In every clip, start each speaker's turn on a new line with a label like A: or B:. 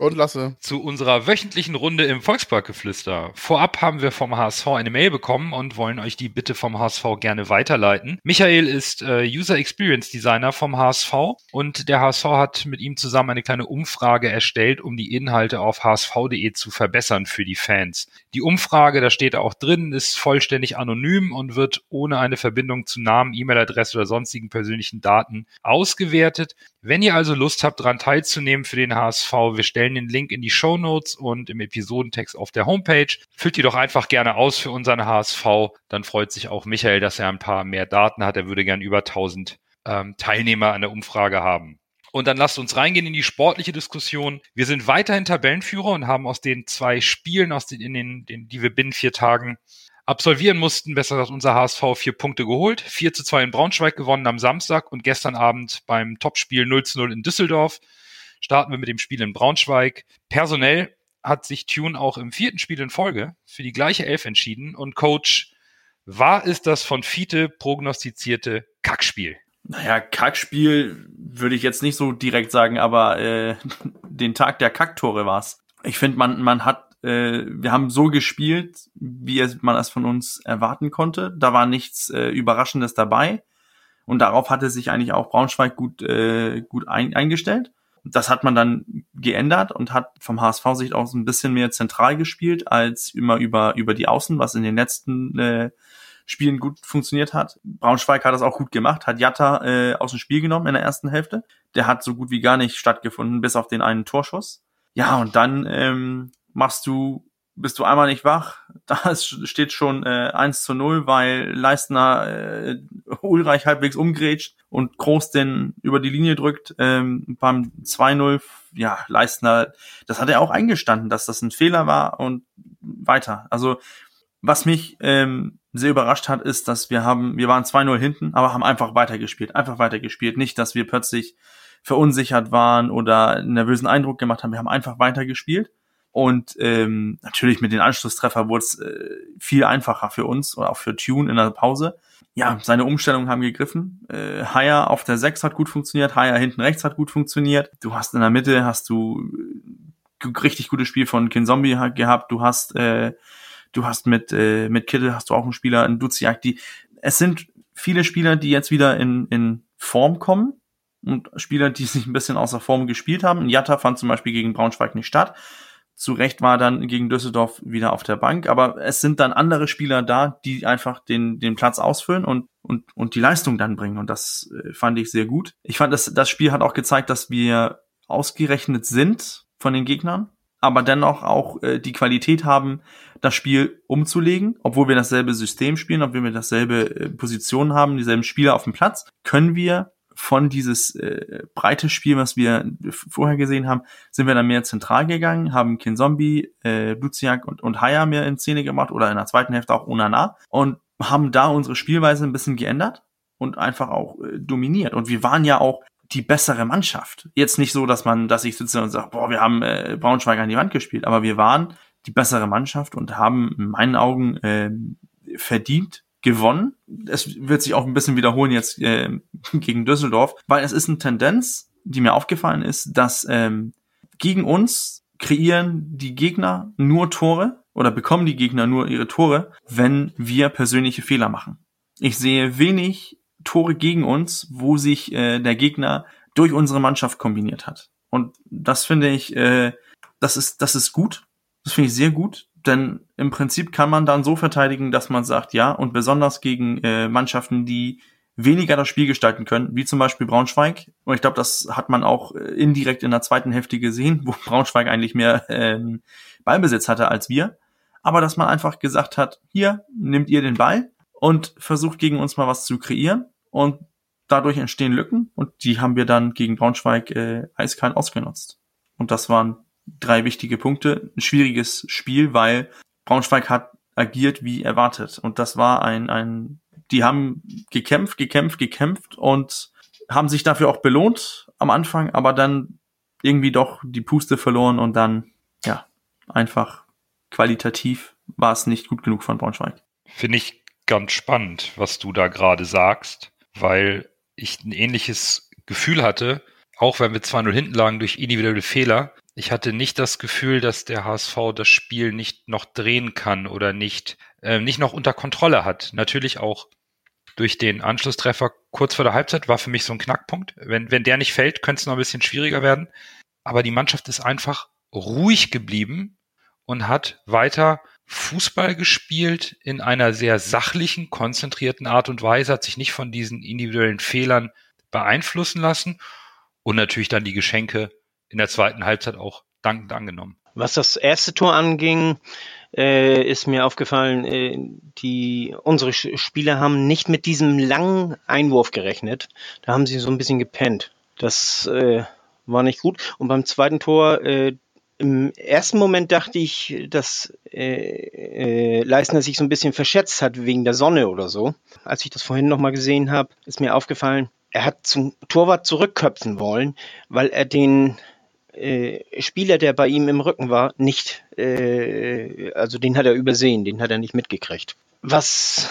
A: Und Lasse.
B: Zu unserer wöchentlichen Runde im Volksparkgeflüster. Vorab haben wir vom HSV eine Mail bekommen und wollen euch die Bitte vom HSV gerne weiterleiten. Michael ist äh, User Experience Designer vom HSV und der HSV hat mit ihm zusammen eine kleine Umfrage erstellt, um die Inhalte auf hsv.de zu verbessern für die Fans. Die Umfrage, da steht auch drin, ist vollständig anonym und wird ohne eine Verbindung zu Namen, E-Mail-Adresse oder sonstigen persönlichen Daten ausgewertet. Wenn ihr also Lust habt, daran teilzunehmen für den HSV, wir stellen den Link in die Show Notes und im Episodentext auf der Homepage. Füllt die doch einfach gerne aus für unseren HSV. Dann freut sich auch Michael, dass er ein paar mehr Daten hat. Er würde gern über 1000 ähm, Teilnehmer an der Umfrage haben. Und dann lasst uns reingehen in die sportliche Diskussion. Wir sind weiterhin Tabellenführer und haben aus den zwei Spielen, aus den, in den, den die wir binnen vier Tagen absolvieren mussten. Besser gesagt, unser HSV vier Punkte geholt. 4 zu 2 in Braunschweig gewonnen am Samstag und gestern Abend beim Topspiel 0 zu 0 in Düsseldorf. Starten wir mit dem Spiel in Braunschweig. Personell hat sich Tune auch im vierten Spiel in Folge für die gleiche Elf entschieden und Coach, war es das von Fiete prognostizierte Kackspiel?
C: Naja, Kackspiel würde ich jetzt nicht so direkt sagen, aber äh, den Tag der Kacktore war's. Ich finde, man, man hat äh, wir haben so gespielt, wie es, man es von uns erwarten konnte. Da war nichts äh, Überraschendes dabei. Und darauf hatte sich eigentlich auch Braunschweig gut, äh, gut ein, eingestellt. Das hat man dann geändert und hat vom HSV-Sicht auch so ein bisschen mehr zentral gespielt als immer über, über die Außen, was in den letzten äh, Spielen gut funktioniert hat. Braunschweig hat das auch gut gemacht, hat Jatta äh, aus dem Spiel genommen in der ersten Hälfte. Der hat so gut wie gar nicht stattgefunden, bis auf den einen Torschuss. Ja, und dann ähm, machst du, bist du einmal nicht wach, da steht schon äh, 1 zu 0, weil Leistner äh, Ulreich halbwegs umgrätscht und Groß den über die Linie drückt. Ähm, beim 2-0, ja, Leistner, das hat er auch eingestanden, dass das ein Fehler war und weiter. Also was mich ähm, sehr überrascht hat, ist, dass wir haben, wir waren 2-0 hinten, aber haben einfach weitergespielt, einfach weitergespielt. Nicht, dass wir plötzlich verunsichert waren oder einen nervösen Eindruck gemacht haben. Wir haben einfach weitergespielt. Und ähm, natürlich mit den Anschlusstreffer wurde es äh, viel einfacher für uns oder auch für Tune in der Pause. Ja, seine Umstellungen haben gegriffen. Äh, Haya auf der 6 hat gut funktioniert, Haya hinten rechts hat gut funktioniert. Du hast in der Mitte hast du äh, richtig gutes Spiel von Kinzombie gehabt. Du hast äh, du hast mit äh, mit Kittel hast du auch einen Spieler in Duziak, die es sind viele Spieler, die jetzt wieder in in Form kommen und Spieler, die sich ein bisschen außer Form gespielt haben. Jatta fand zum Beispiel gegen Braunschweig nicht statt. Zu Recht war dann gegen Düsseldorf wieder auf der Bank, aber es sind dann andere Spieler da, die einfach den, den Platz ausfüllen und, und, und die Leistung dann bringen. Und das äh, fand ich sehr gut. Ich fand, das, das Spiel hat auch gezeigt, dass wir ausgerechnet sind von den Gegnern, aber dennoch auch äh, die Qualität haben, das Spiel umzulegen, obwohl wir dasselbe System spielen, obwohl wir dasselbe äh, Position haben, dieselben Spieler auf dem Platz, können wir von dieses äh, breite Spiel, was wir vorher gesehen haben, sind wir dann mehr zentral gegangen, haben Kinzombie, äh, Luciak und, und Haya mehr in Szene gemacht oder in der zweiten Hälfte auch Onana und haben da unsere Spielweise ein bisschen geändert und einfach auch äh, dominiert. Und wir waren ja auch die bessere Mannschaft. Jetzt nicht so, dass man, dass ich sitze und sage, boah, wir haben äh, Braunschweig an die Wand gespielt, aber wir waren die bessere Mannschaft und haben in meinen Augen äh, verdient gewonnen. Es wird sich auch ein bisschen wiederholen jetzt äh, gegen Düsseldorf, weil es ist eine Tendenz, die mir aufgefallen ist, dass ähm, gegen uns kreieren die Gegner nur Tore oder bekommen die Gegner nur ihre Tore, wenn wir persönliche Fehler machen. Ich sehe wenig Tore gegen uns, wo sich äh, der Gegner durch unsere Mannschaft kombiniert hat. Und das finde ich, äh, das ist, das ist gut. Das finde ich sehr gut. Denn im Prinzip kann man dann so verteidigen, dass man sagt, ja, und besonders gegen äh, Mannschaften, die weniger das Spiel gestalten können, wie zum Beispiel Braunschweig. Und ich glaube, das hat man auch äh, indirekt in der zweiten Hälfte gesehen, wo Braunschweig eigentlich mehr ähm, Ballbesitz hatte als wir. Aber dass man einfach gesagt hat, hier, nehmt ihr den Ball und versucht gegen uns mal was zu kreieren. Und dadurch entstehen Lücken und die haben wir dann gegen Braunschweig äh, eiskalt ausgenutzt. Und das waren drei wichtige Punkte. Ein schwieriges Spiel, weil Braunschweig hat agiert wie erwartet. Und das war ein, ein, die haben gekämpft, gekämpft, gekämpft und haben sich dafür auch belohnt am Anfang, aber dann irgendwie doch die Puste verloren und dann, ja, einfach qualitativ war es nicht gut genug von Braunschweig.
B: Finde ich ganz spannend, was du da gerade sagst, weil ich ein ähnliches Gefühl hatte, auch wenn wir 2-0 hinten lagen durch individuelle Fehler. Ich hatte nicht das Gefühl, dass der HSV das Spiel nicht noch drehen kann oder nicht, äh, nicht noch unter Kontrolle hat. Natürlich auch durch den Anschlusstreffer kurz vor der Halbzeit war für mich so ein Knackpunkt. Wenn, wenn der nicht fällt, könnte es noch ein bisschen schwieriger werden. Aber die Mannschaft ist einfach ruhig geblieben und hat weiter Fußball gespielt in einer sehr sachlichen, konzentrierten Art und Weise, hat sich nicht von diesen individuellen Fehlern beeinflussen lassen und natürlich dann die Geschenke in der zweiten Halbzeit auch dankend angenommen.
D: Was das erste Tor anging, äh, ist mir aufgefallen, äh, die unsere Spieler haben nicht mit diesem langen Einwurf gerechnet. Da haben sie so ein bisschen gepennt. Das äh, war nicht gut. Und beim zweiten Tor, äh, im ersten Moment dachte ich, dass äh, äh, Leistner sich so ein bisschen verschätzt hat wegen der Sonne oder so. Als ich das vorhin nochmal gesehen habe, ist mir aufgefallen, er hat zum Torwart zurückköpfen wollen, weil er den äh, Spieler, der bei ihm im Rücken war, nicht, äh, also den hat er übersehen, den hat er nicht mitgekriegt. Was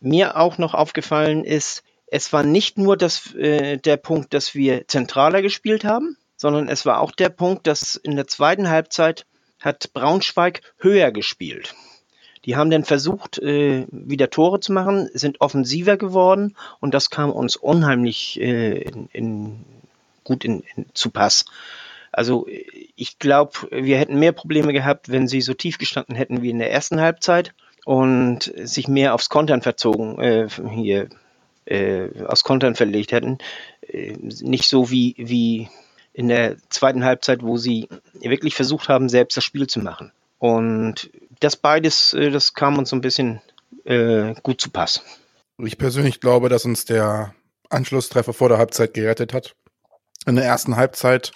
D: mir auch noch aufgefallen ist, es war nicht nur das, äh, der Punkt, dass wir zentraler gespielt haben, sondern es war auch der Punkt, dass in der zweiten Halbzeit hat Braunschweig höher gespielt. Die haben dann versucht, äh, wieder Tore zu machen, sind offensiver geworden und das kam uns unheimlich äh, in, in, gut in, in, zu Pass. Also ich glaube, wir hätten mehr Probleme gehabt, wenn sie so tief gestanden hätten wie in der ersten Halbzeit und sich mehr aufs Kontern verzogen, äh, hier äh, aufs Kontern verlegt hätten. Äh, nicht so wie, wie in der zweiten Halbzeit, wo sie wirklich versucht haben, selbst das Spiel zu machen. Und das beides, äh, das kam uns so ein bisschen äh, gut zu Pass.
A: Ich persönlich glaube, dass uns der Anschlusstreffer vor der Halbzeit gerettet hat. In der ersten Halbzeit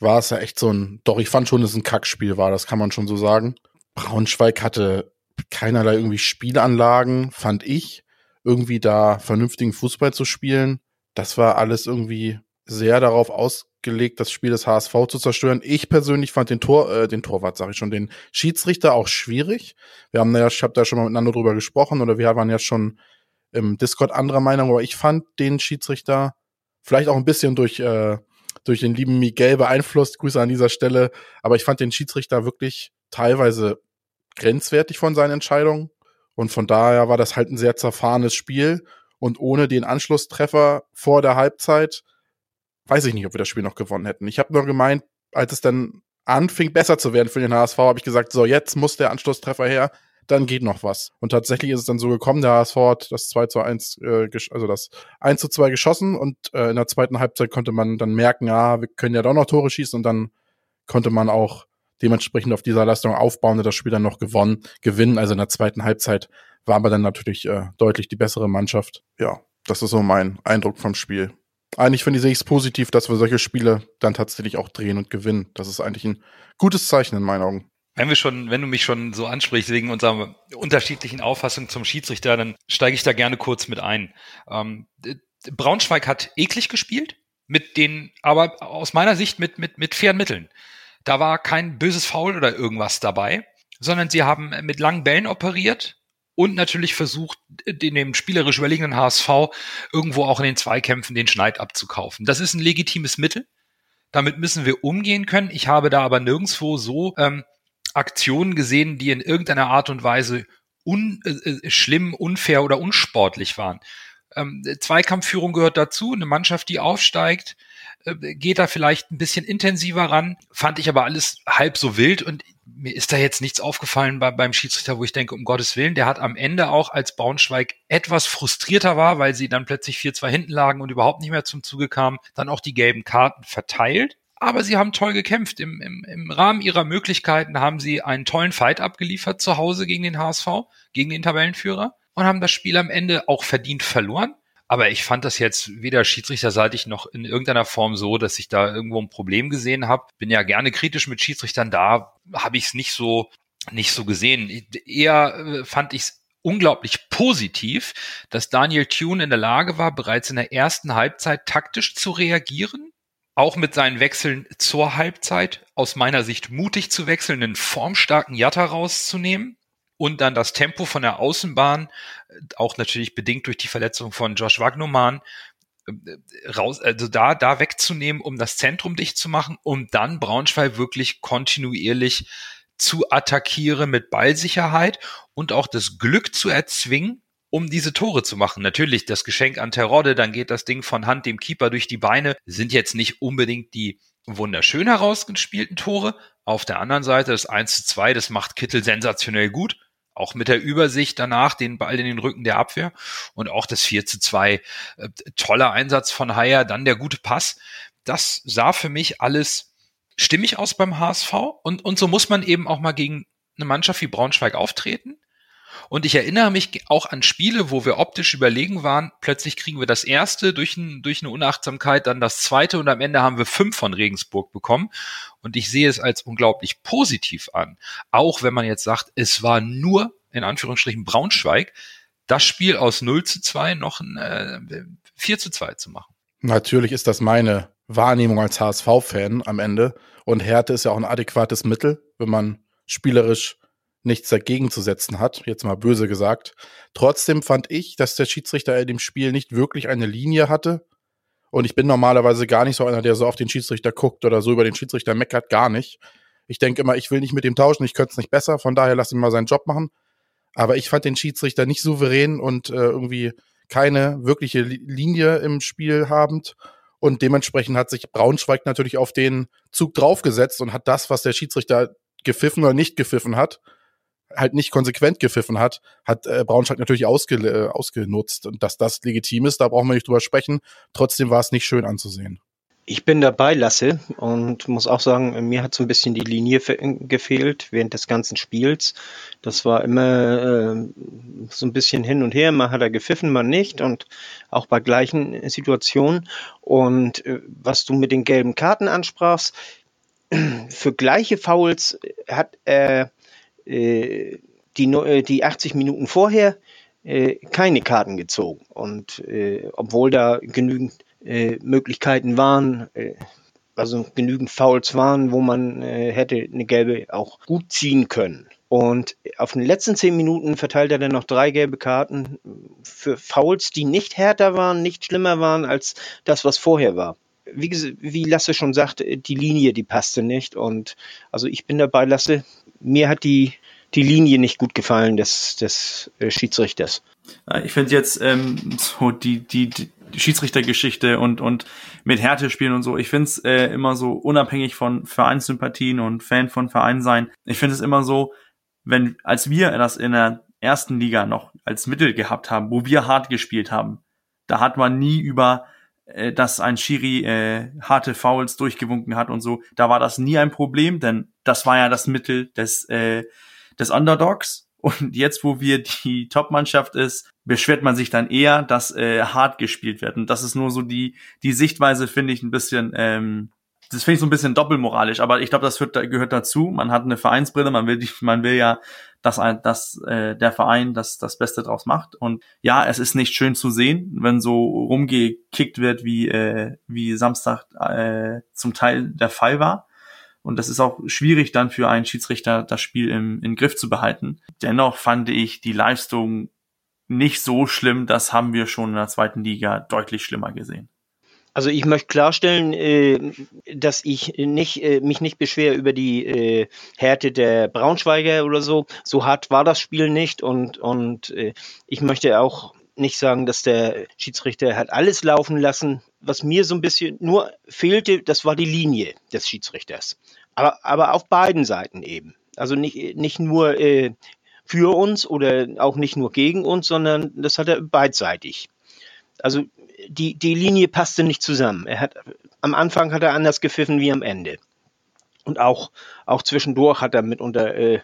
A: war es ja echt so ein, doch ich fand schon, dass es ein Kackspiel war, das kann man schon so sagen. Braunschweig hatte keinerlei irgendwie Spielanlagen, fand ich, irgendwie da vernünftigen Fußball zu spielen. Das war alles irgendwie sehr darauf ausgelegt, das Spiel des HSV zu zerstören. Ich persönlich fand den Tor, äh, den Torwart, sage ich schon, den Schiedsrichter auch schwierig. Wir haben ja, ich habe da schon mal miteinander drüber gesprochen oder wir waren ja schon im Discord anderer Meinung, aber ich fand den Schiedsrichter vielleicht auch ein bisschen durch äh, durch den lieben Miguel beeinflusst. Grüße an dieser Stelle. Aber ich fand den Schiedsrichter wirklich teilweise grenzwertig von seinen Entscheidungen. Und von daher war das halt ein sehr zerfahrenes Spiel. Und ohne den Anschlusstreffer vor der Halbzeit weiß ich nicht, ob wir das Spiel noch gewonnen hätten. Ich habe nur gemeint, als es dann anfing, besser zu werden für den HSV, habe ich gesagt, so, jetzt muss der Anschlusstreffer her, dann geht noch was. Und tatsächlich ist es dann so gekommen, der HSV hat das 2 zu 1, äh, also das 1 zu 2 geschossen und äh, in der zweiten Halbzeit konnte man dann merken, ja, wir können ja doch noch Tore schießen und dann konnte man auch dementsprechend auf dieser Leistung aufbauen und das Spiel dann noch gewonnen, gewinnen. Also in der zweiten Halbzeit war aber dann natürlich äh, deutlich die bessere Mannschaft. Ja, das ist so mein Eindruck vom Spiel eigentlich finde ich, es positiv, dass wir solche Spiele dann tatsächlich auch drehen und gewinnen. Das ist eigentlich ein gutes Zeichen in meinen Augen.
B: Wenn wir schon, wenn du mich schon so ansprichst wegen unserer unterschiedlichen Auffassung zum Schiedsrichter, dann steige ich da gerne kurz mit ein. Ähm, Braunschweig hat eklig gespielt, mit den, aber aus meiner Sicht mit, mit, mit fairen Mitteln. Da war kein böses Foul oder irgendwas dabei, sondern sie haben mit langen Bällen operiert, und natürlich versucht, den dem spielerisch überlegenen HSV irgendwo auch in den Zweikämpfen den Schneid abzukaufen. Das ist ein legitimes Mittel. Damit müssen wir umgehen können. Ich habe da aber nirgendswo so ähm, Aktionen gesehen, die in irgendeiner Art und Weise un, äh, äh schlimm, unfair oder unsportlich waren. Ähm, Zweikampfführung gehört dazu. Eine Mannschaft, die aufsteigt, äh, geht da vielleicht ein bisschen intensiver ran. Fand ich aber alles halb so wild und mir ist da jetzt nichts aufgefallen bei, beim Schiedsrichter, wo ich denke, um Gottes Willen, der hat am Ende auch, als Braunschweig etwas frustrierter war, weil sie dann plötzlich 4-2 hinten lagen und überhaupt nicht mehr zum Zuge kamen, dann auch die gelben Karten verteilt. Aber sie haben toll gekämpft. Im, im, Im Rahmen ihrer Möglichkeiten haben sie einen tollen Fight abgeliefert zu Hause gegen den HSV, gegen den Tabellenführer und haben das Spiel am Ende auch verdient verloren. Aber ich fand das jetzt weder schiedsrichterseitig noch in irgendeiner Form so, dass ich da irgendwo ein Problem gesehen habe. Bin ja gerne kritisch mit Schiedsrichtern da, habe ich es nicht so nicht so gesehen. Eher äh, fand ich es unglaublich positiv, dass Daniel Thune in der Lage war, bereits in der ersten Halbzeit taktisch zu reagieren, auch mit seinen Wechseln zur Halbzeit aus meiner Sicht mutig zu wechseln, einen formstarken Jatta rauszunehmen und dann das Tempo von der Außenbahn, auch natürlich bedingt durch die Verletzung von Josh Wagnoman, raus, also da, da wegzunehmen, um das Zentrum dicht zu machen, um dann Braunschweig wirklich kontinuierlich zu attackieren mit Ballsicherheit und auch das Glück zu erzwingen, um diese Tore zu machen. Natürlich das Geschenk an Terodde, dann geht das Ding von Hand dem Keeper durch die Beine, sind jetzt nicht unbedingt die wunderschön herausgespielten Tore. Auf der anderen Seite das 1 zu 2, das macht Kittel sensationell gut. Auch mit der Übersicht danach, den Ball in den Rücken der Abwehr. Und auch das 4 zu 2, äh, toller Einsatz von Haier, dann der gute Pass. Das sah für mich alles stimmig aus beim HSV und, und so muss man eben auch mal gegen eine Mannschaft wie Braunschweig auftreten. Und ich erinnere mich auch an Spiele, wo wir optisch überlegen waren. Plötzlich kriegen wir das erste durch, ein, durch eine Unachtsamkeit, dann das zweite und am Ende haben wir fünf von Regensburg bekommen. Und ich sehe es als unglaublich positiv an. Auch wenn man jetzt sagt, es war nur in Anführungsstrichen Braunschweig, das Spiel aus 0 zu 2 noch ein äh, 4 zu 2 zu machen.
A: Natürlich ist das meine Wahrnehmung als HSV-Fan am Ende. Und Härte ist ja auch ein adäquates Mittel, wenn man spielerisch nichts dagegen zu setzen hat, jetzt mal böse gesagt. Trotzdem fand ich, dass der Schiedsrichter in dem Spiel nicht wirklich eine Linie hatte. Und ich bin normalerweise gar nicht so einer, der so auf den Schiedsrichter guckt oder so über den Schiedsrichter meckert, gar nicht. Ich denke immer, ich will nicht mit dem tauschen, ich könnte es nicht besser, von daher lass ihn mal seinen Job machen. Aber ich fand den Schiedsrichter nicht souverän und äh, irgendwie keine wirkliche Linie im Spiel habend. Und dementsprechend hat sich Braunschweig natürlich auf den Zug draufgesetzt und hat das, was der Schiedsrichter gepfiffen oder nicht gepfiffen hat, halt nicht konsequent gepfiffen hat, hat äh, Braunschweig natürlich ausge, äh, ausgenutzt. Und dass das legitim ist, da brauchen wir nicht drüber sprechen. Trotzdem war es nicht schön anzusehen.
D: Ich bin dabei, Lasse, und muss auch sagen, mir hat so ein bisschen die Linie gefehlt während des ganzen Spiels. Das war immer äh, so ein bisschen hin und her. Mal hat er gepfiffen, mal nicht. Und auch bei gleichen Situationen. Und äh, was du mit den gelben Karten ansprachst, für gleiche Fouls hat er die, äh, die 80 Minuten vorher äh, keine Karten gezogen. Und äh, obwohl da genügend äh, Möglichkeiten waren, äh, also genügend Fouls waren, wo man äh, hätte eine gelbe auch gut ziehen können. Und auf den letzten zehn Minuten verteilt er dann noch drei gelbe Karten für Fouls, die nicht härter waren, nicht schlimmer waren als das, was vorher war. Wie, wie Lasse schon sagte, die Linie, die passte nicht. Und also ich bin dabei, Lasse. Mir hat die, die Linie nicht gut gefallen des, des äh, Schiedsrichters.
C: Ich finde jetzt ähm, so die, die, die Schiedsrichtergeschichte und, und mit Härte spielen und so. Ich finde es äh, immer so unabhängig von Vereinssympathien und Fan von Verein sein. Ich finde es immer so, wenn, als wir das in der ersten Liga noch als Mittel gehabt haben, wo wir hart gespielt haben, da hat man nie über, äh, dass ein Schiri äh, harte Fouls durchgewunken hat und so. Da war das nie ein Problem, denn das war ja das Mittel des, äh, des Underdogs und jetzt, wo wir die Top-Mannschaft ist, beschwert man sich dann eher, dass äh, hart gespielt wird. Und das ist nur so die, die Sichtweise, finde ich, ein bisschen, ähm, das finde ich so ein bisschen doppelmoralisch, aber ich glaube, das wird, gehört dazu. Man hat eine Vereinsbrille, man will, die, man will ja, dass, dass äh, der Verein das, das Beste draus macht. Und ja, es ist nicht schön zu sehen, wenn so rumgekickt wird, wie, äh, wie Samstag äh, zum Teil der Fall war. Und das ist auch schwierig dann für einen Schiedsrichter, das Spiel im, im Griff zu behalten. Dennoch fand ich die Leistung nicht so schlimm. Das haben wir schon in der zweiten Liga deutlich schlimmer gesehen.
D: Also ich möchte klarstellen, äh, dass ich nicht, äh, mich nicht beschwere über die äh, Härte der Braunschweiger oder so. So hart war das Spiel nicht und, und ich möchte auch nicht sagen, dass der Schiedsrichter hat alles laufen lassen. Was mir so ein bisschen nur fehlte, das war die Linie des Schiedsrichters. Aber, aber auf beiden Seiten eben. Also nicht, nicht nur für uns oder auch nicht nur gegen uns, sondern das hat er beidseitig. Also die, die Linie passte nicht zusammen. Er hat, am Anfang hat er anders gepfiffen wie am Ende. Und auch, auch zwischendurch hat er mitunter äh,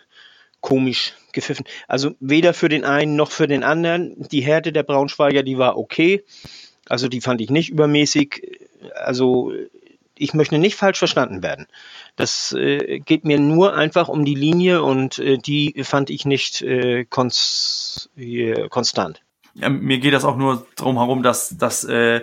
D: komisch gepfiffen. Also weder für den einen noch für den anderen. Die Härte der Braunschweiger, die war okay. Also die fand ich nicht übermäßig. Also ich möchte nicht falsch verstanden werden. Das äh, geht mir nur einfach um die Linie und äh, die fand ich nicht äh, kons äh, konstant.
C: Mir geht das auch nur drum herum, dass, dass, äh,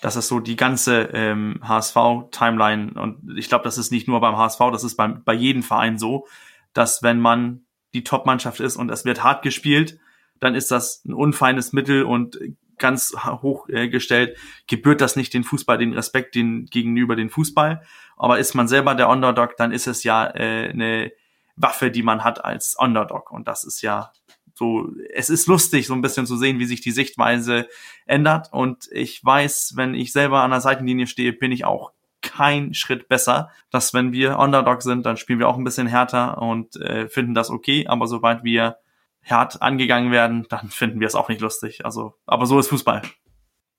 C: dass es so die ganze ähm, HSV-Timeline und ich glaube, das ist nicht nur beim HSV, das ist beim, bei jedem Verein so, dass wenn man die Top-Mannschaft ist und es wird hart gespielt, dann ist das ein unfeines Mittel und ganz hochgestellt, äh, gebührt das nicht den Fußball, den Respekt den, gegenüber den Fußball. Aber ist man selber der Underdog, dann ist es ja äh, eine Waffe, die man hat als Underdog. Und das ist ja so, es ist lustig, so ein bisschen zu sehen, wie sich die Sichtweise ändert. Und ich weiß, wenn ich selber an der Seitenlinie stehe, bin ich auch kein Schritt besser. Dass wenn wir Underdog sind, dann spielen wir auch ein bisschen härter und äh, finden das okay. Aber sobald wir hart angegangen werden, dann finden wir es auch nicht lustig. Also, aber so ist Fußball.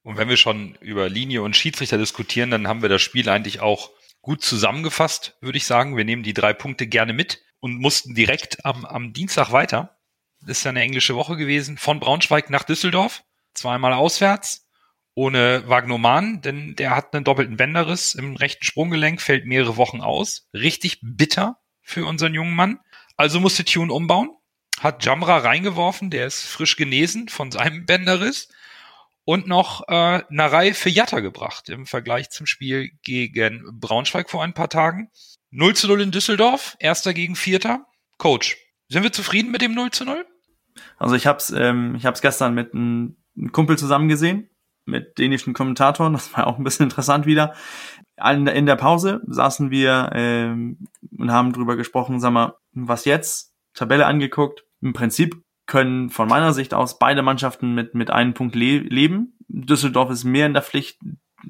B: Und wenn wir schon über Linie und Schiedsrichter diskutieren, dann haben wir das Spiel eigentlich auch gut zusammengefasst, würde ich sagen. Wir nehmen die drei Punkte gerne mit und mussten direkt am, am Dienstag weiter. Ist ja eine englische Woche gewesen, von Braunschweig nach Düsseldorf, zweimal auswärts, ohne Wagnoman, denn der hat einen doppelten Bänderriss im rechten Sprunggelenk, fällt mehrere Wochen aus. Richtig bitter für unseren jungen Mann. Also musste Tune umbauen hat Jamra reingeworfen, der ist frisch genesen von seinem Bänderriss und noch äh, Narei für Jatta gebracht im Vergleich zum Spiel gegen Braunschweig vor ein paar Tagen. 0 zu 0 in Düsseldorf, erster gegen vierter. Coach, sind wir zufrieden mit dem 0 zu 0?
C: Also ich hab's, ähm, ich hab's gestern mit einem Kumpel zusammen gesehen, mit dänischen Kommentatoren, das war auch ein bisschen interessant wieder. In der Pause saßen wir ähm, und haben drüber gesprochen, sag mal, was jetzt? Tabelle angeguckt, im Prinzip können von meiner Sicht aus beide Mannschaften mit, mit einem Punkt le leben. Düsseldorf ist mehr in der Pflicht,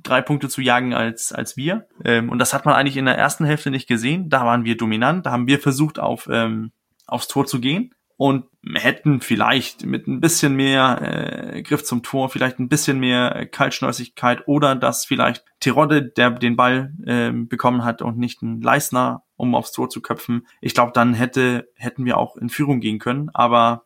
C: drei Punkte zu jagen als, als wir. Ähm, und das hat man eigentlich in der ersten Hälfte nicht gesehen. Da waren wir dominant, da haben wir versucht, auf, ähm, aufs Tor zu gehen und hätten vielleicht mit ein bisschen mehr äh, Griff zum Tor, vielleicht ein bisschen mehr Kaltschnäusigkeit oder dass vielleicht Tirode, der den Ball äh, bekommen hat und nicht ein Leisner, um aufs Tor zu köpfen. Ich glaube, dann hätte, hätten wir auch in Führung gehen können. Aber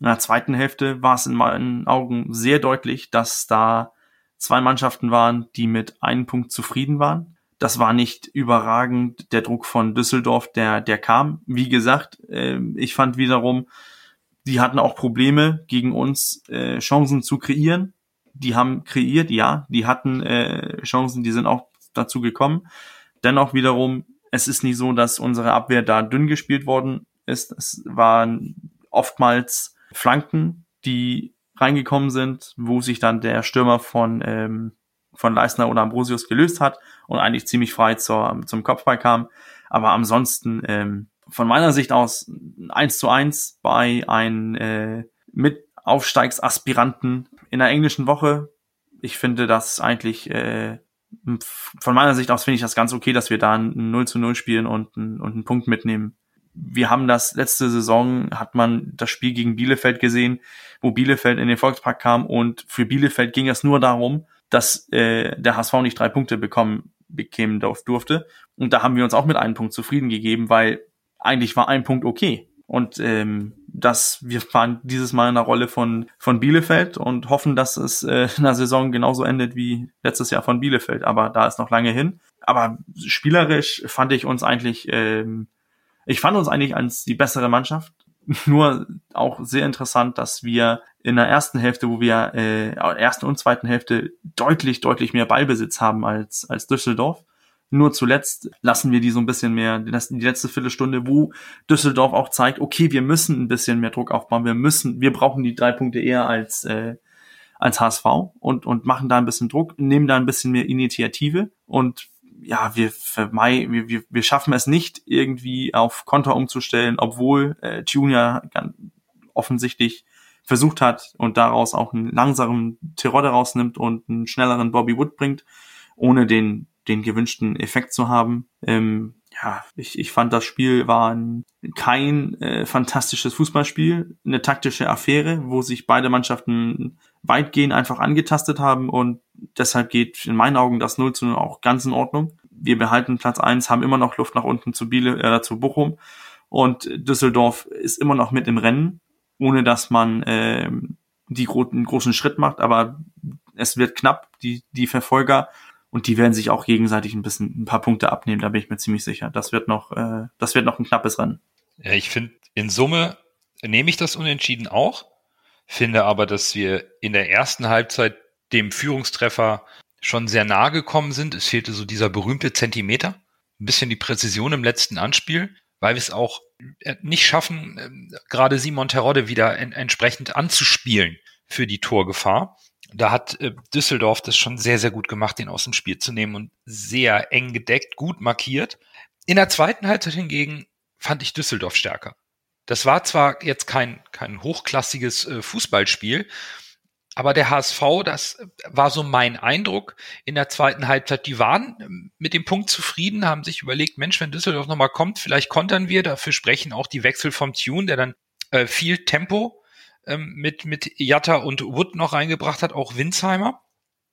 C: in der zweiten Hälfte war es in meinen Augen sehr deutlich, dass da zwei Mannschaften waren, die mit einem Punkt zufrieden waren. Das war nicht überragend der Druck von Düsseldorf, der, der kam. Wie gesagt, äh, ich fand wiederum, die hatten auch Probleme gegen uns äh, Chancen zu kreieren. Die haben kreiert, ja, die hatten äh, Chancen, die sind auch dazu gekommen. Dennoch wiederum es ist nicht so, dass unsere Abwehr da dünn gespielt worden ist. Es waren oftmals Flanken, die reingekommen sind, wo sich dann der Stürmer von, ähm, von Leisner oder Ambrosius gelöst hat und eigentlich ziemlich frei zur, zum Kopfball kam. Aber ansonsten ähm, von meiner Sicht aus eins zu eins bei einem äh, Mitaufstiegsaspiranten in der englischen Woche. Ich finde das eigentlich äh, von meiner Sicht aus finde ich das ganz okay, dass wir da ein 0 zu 0 spielen und, und einen Punkt mitnehmen. Wir haben das letzte Saison, hat man das Spiel gegen Bielefeld gesehen, wo Bielefeld in den Volkspark kam und für Bielefeld ging es nur darum, dass äh, der HSV nicht drei Punkte bekommen bekämen durfte. Und da haben wir uns auch mit einem Punkt zufrieden gegeben, weil eigentlich war ein Punkt okay. Und ähm, dass wir fahren dieses Mal in der Rolle von, von Bielefeld und hoffen, dass es äh, in der Saison genauso endet wie letztes Jahr von Bielefeld. Aber da ist noch lange hin. Aber spielerisch fand ich uns eigentlich, ähm, ich fand uns eigentlich als die bessere Mannschaft. Nur auch sehr interessant, dass wir in der ersten Hälfte, wo wir äh, ersten und zweiten Hälfte deutlich, deutlich mehr Ballbesitz haben als, als Düsseldorf nur zuletzt lassen wir die so ein bisschen mehr, die letzte Viertelstunde, wo Düsseldorf auch zeigt, okay, wir müssen ein bisschen mehr Druck aufbauen, wir müssen, wir brauchen die drei Punkte eher als, äh, als HSV und, und machen da ein bisschen Druck, nehmen da ein bisschen mehr Initiative und ja, wir vermeiden, wir, wir, wir schaffen es nicht irgendwie auf Konter umzustellen, obwohl äh, Tunia ganz offensichtlich versucht hat und daraus auch einen langsamen Tirode rausnimmt und einen schnelleren Bobby Wood bringt, ohne den den gewünschten Effekt zu haben. Ähm, ja, ich, ich fand das Spiel war ein, kein äh, fantastisches Fußballspiel, eine taktische Affäre, wo sich beide Mannschaften weitgehend einfach angetastet haben und deshalb geht in meinen Augen das 0 zu 0 auch ganz in Ordnung. Wir behalten Platz eins, haben immer noch Luft nach unten zu Biele, äh, zu Bochum Und Düsseldorf ist immer noch mit im Rennen, ohne dass man äh, die gro einen großen Schritt macht. Aber es wird knapp, die, die Verfolger. Und die werden sich auch gegenseitig ein bisschen ein paar Punkte abnehmen, da bin ich mir ziemlich sicher. Das wird noch, äh, das wird noch ein knappes Rennen.
B: Ja, ich finde, in Summe nehme ich das Unentschieden auch, finde aber, dass wir in der ersten Halbzeit dem Führungstreffer schon sehr nahe gekommen sind. Es fehlte so dieser berühmte Zentimeter, ein bisschen die Präzision im letzten Anspiel, weil wir es auch äh, nicht schaffen, äh, gerade Simon Terodde wieder en entsprechend anzuspielen für die Torgefahr da hat äh, Düsseldorf das schon sehr, sehr gut gemacht, den aus dem Spiel zu nehmen und sehr eng gedeckt, gut markiert. In der zweiten Halbzeit hingegen fand ich Düsseldorf stärker. Das war zwar jetzt kein, kein hochklassiges äh, Fußballspiel, aber der HSV, das war so mein Eindruck in der zweiten Halbzeit. Die waren ähm, mit dem Punkt zufrieden, haben sich überlegt, Mensch, wenn Düsseldorf nochmal kommt, vielleicht kontern wir. Dafür sprechen auch die Wechsel vom Tune, der dann äh, viel Tempo ähm, mit, mit Jatta und Wood noch reingebracht hat, auch Winsheimer.